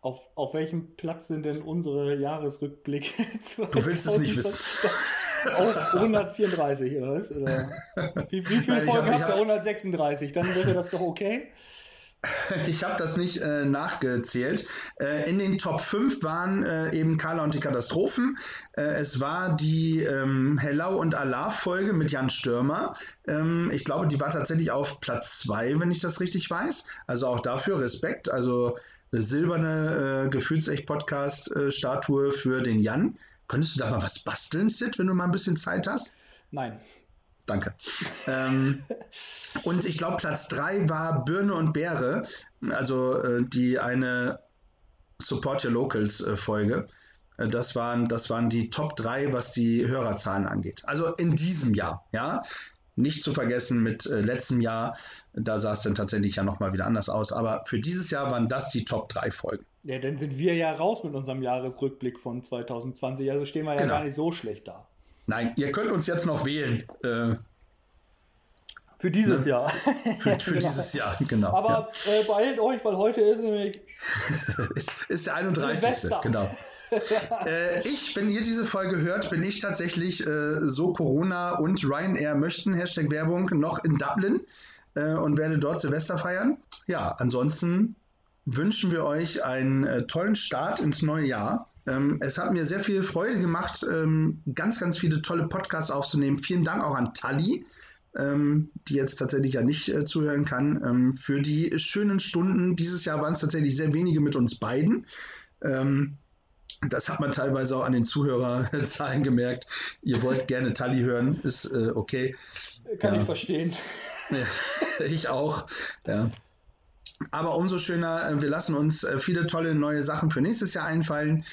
Auf, auf welchem Platz sind denn unsere Jahresrückblicke? Du willst es nicht wissen. Auf 134 oder was? Oder wie, wie viele Folgen habt ihr? 136. Dann wäre das doch okay. Ich habe das nicht äh, nachgezählt. Äh, in den Top 5 waren äh, eben Carla und die Katastrophen. Äh, es war die ähm, Hellau und Allah-Folge mit Jan Stürmer. Ähm, ich glaube, die war tatsächlich auf Platz 2, wenn ich das richtig weiß. Also auch dafür Respekt. Also silberne äh, Gefühlsecht-Podcast-Statue für den Jan. Könntest du da mal was basteln, Sid, wenn du mal ein bisschen Zeit hast? Nein. Danke. ähm, und ich glaube, Platz 3 war Birne und Beere, also äh, die eine Support Your Locals äh, Folge. Äh, das waren, das waren die Top 3, was die Hörerzahlen angeht. Also in diesem Jahr, ja. Nicht zu vergessen mit äh, letztem Jahr, da sah es dann tatsächlich ja nochmal wieder anders aus. Aber für dieses Jahr waren das die Top 3 Folgen. Ja, dann sind wir ja raus mit unserem Jahresrückblick von 2020. Also stehen wir ja genau. gar nicht so schlecht da. Nein, ihr könnt uns jetzt noch wählen. Äh, für dieses ne? Jahr. Für, für genau. dieses Jahr, genau. Aber ja. äh, beeilt euch, weil heute ist nämlich. ist, ist der 31. Silvester. Genau. äh, ich, wenn ihr diese Folge hört, bin ich tatsächlich äh, so Corona und Ryanair möchten, Hashtag Werbung, noch in Dublin äh, und werde dort Silvester feiern. Ja, ansonsten wünschen wir euch einen äh, tollen Start ins neue Jahr. Ähm, es hat mir sehr viel Freude gemacht, ähm, ganz, ganz viele tolle Podcasts aufzunehmen. Vielen Dank auch an Tali ähm, die jetzt tatsächlich ja nicht äh, zuhören kann, für die schönen Stunden. Dieses Jahr waren es tatsächlich sehr wenige mit uns beiden. Das hat man teilweise auch an den Zuhörerzahlen gemerkt. Ihr wollt gerne Tali hören, ist äh, okay. Kann ja. ich verstehen. Ich auch. Ja. Aber umso schöner, äh, wir lassen uns viele tolle neue Sachen für nächstes Jahr einfallen,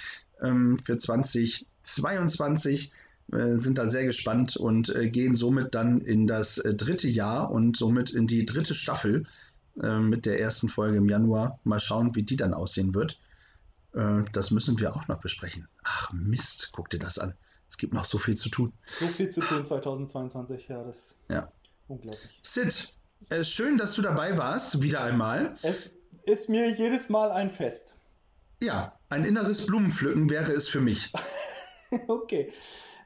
ähm, für 2022. Äh, sind da sehr gespannt und äh, gehen somit dann in das äh, dritte Jahr und somit in die dritte Staffel mit der ersten Folge im Januar. Mal schauen, wie die dann aussehen wird. das müssen wir auch noch besprechen. Ach Mist, guck dir das an. Es gibt noch so viel zu tun. So viel zu tun 2022, ja, das ja. unglaublich. Sid, schön, dass du dabei warst, wieder einmal. Es ist mir jedes Mal ein Fest. Ja, ein inneres Blumenpflücken wäre es für mich. okay.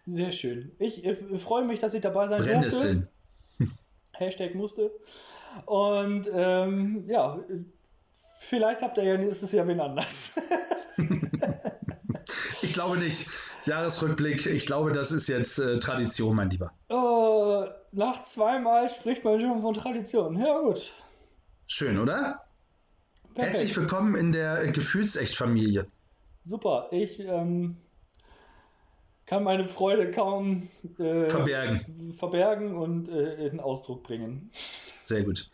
Sehr schön. Ich äh, freue mich, dass ich dabei sein Brennnesseln. durfte. Hashtag musste. Und ähm, ja, vielleicht habt ihr ja nächstes Jahr wen anders. ich glaube nicht. Jahresrückblick, ich glaube, das ist jetzt äh, Tradition, mein Lieber. Uh, nach zweimal spricht man schon von Tradition. Ja, gut. Schön, oder? Perfekt. Herzlich willkommen in der Gefühlsecht-Familie. Super. Ich ähm, kann meine Freude kaum äh, verbergen. verbergen und äh, in Ausdruck bringen. Sehr gut.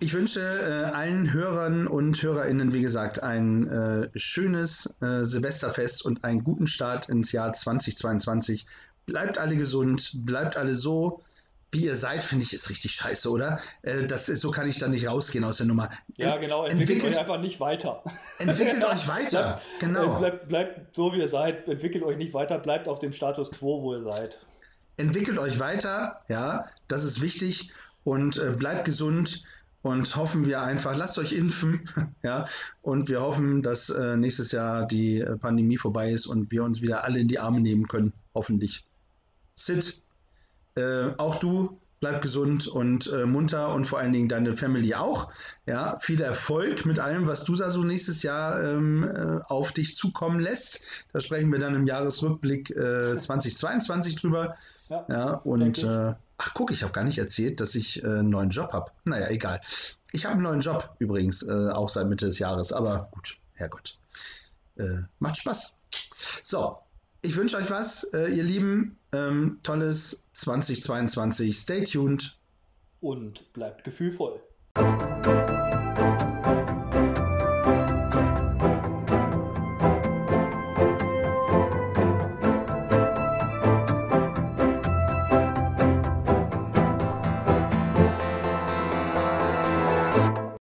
Ich wünsche äh, allen Hörern und Hörerinnen, wie gesagt, ein äh, schönes äh, Silvesterfest und einen guten Start ins Jahr 2022. Bleibt alle gesund, bleibt alle so, wie ihr seid, finde ich, ist richtig scheiße, oder? Äh, das ist, so kann ich da nicht rausgehen aus der Nummer. Ja, genau, entwickelt, entwickelt euch einfach nicht weiter. Entwickelt euch weiter, bleibt, genau. Äh, bleibt, bleibt so, wie ihr seid, entwickelt euch nicht weiter, bleibt auf dem Status quo, wo ihr seid. Entwickelt euch weiter, ja, das ist wichtig und äh, bleibt gesund und hoffen wir einfach, lasst euch impfen, ja, und wir hoffen, dass äh, nächstes Jahr die äh, Pandemie vorbei ist und wir uns wieder alle in die Arme nehmen können, hoffentlich. Sid, äh, auch du bleib gesund und äh, munter und vor allen Dingen deine Family auch. Ja, viel Erfolg mit allem, was du da so nächstes Jahr ähm, äh, auf dich zukommen lässt. Da sprechen wir dann im Jahresrückblick äh, 2022 drüber. Ja, ja und äh, ach guck, ich habe gar nicht erzählt, dass ich äh, einen neuen Job habe. Naja, egal. Ich habe einen neuen Job übrigens, auch seit Mitte des Jahres, aber gut, Herrgott. macht Spaß. So, ich wünsche euch was, äh, ihr Lieben. Ähm, tolles 2022. Stay tuned. Und bleibt gefühlvoll.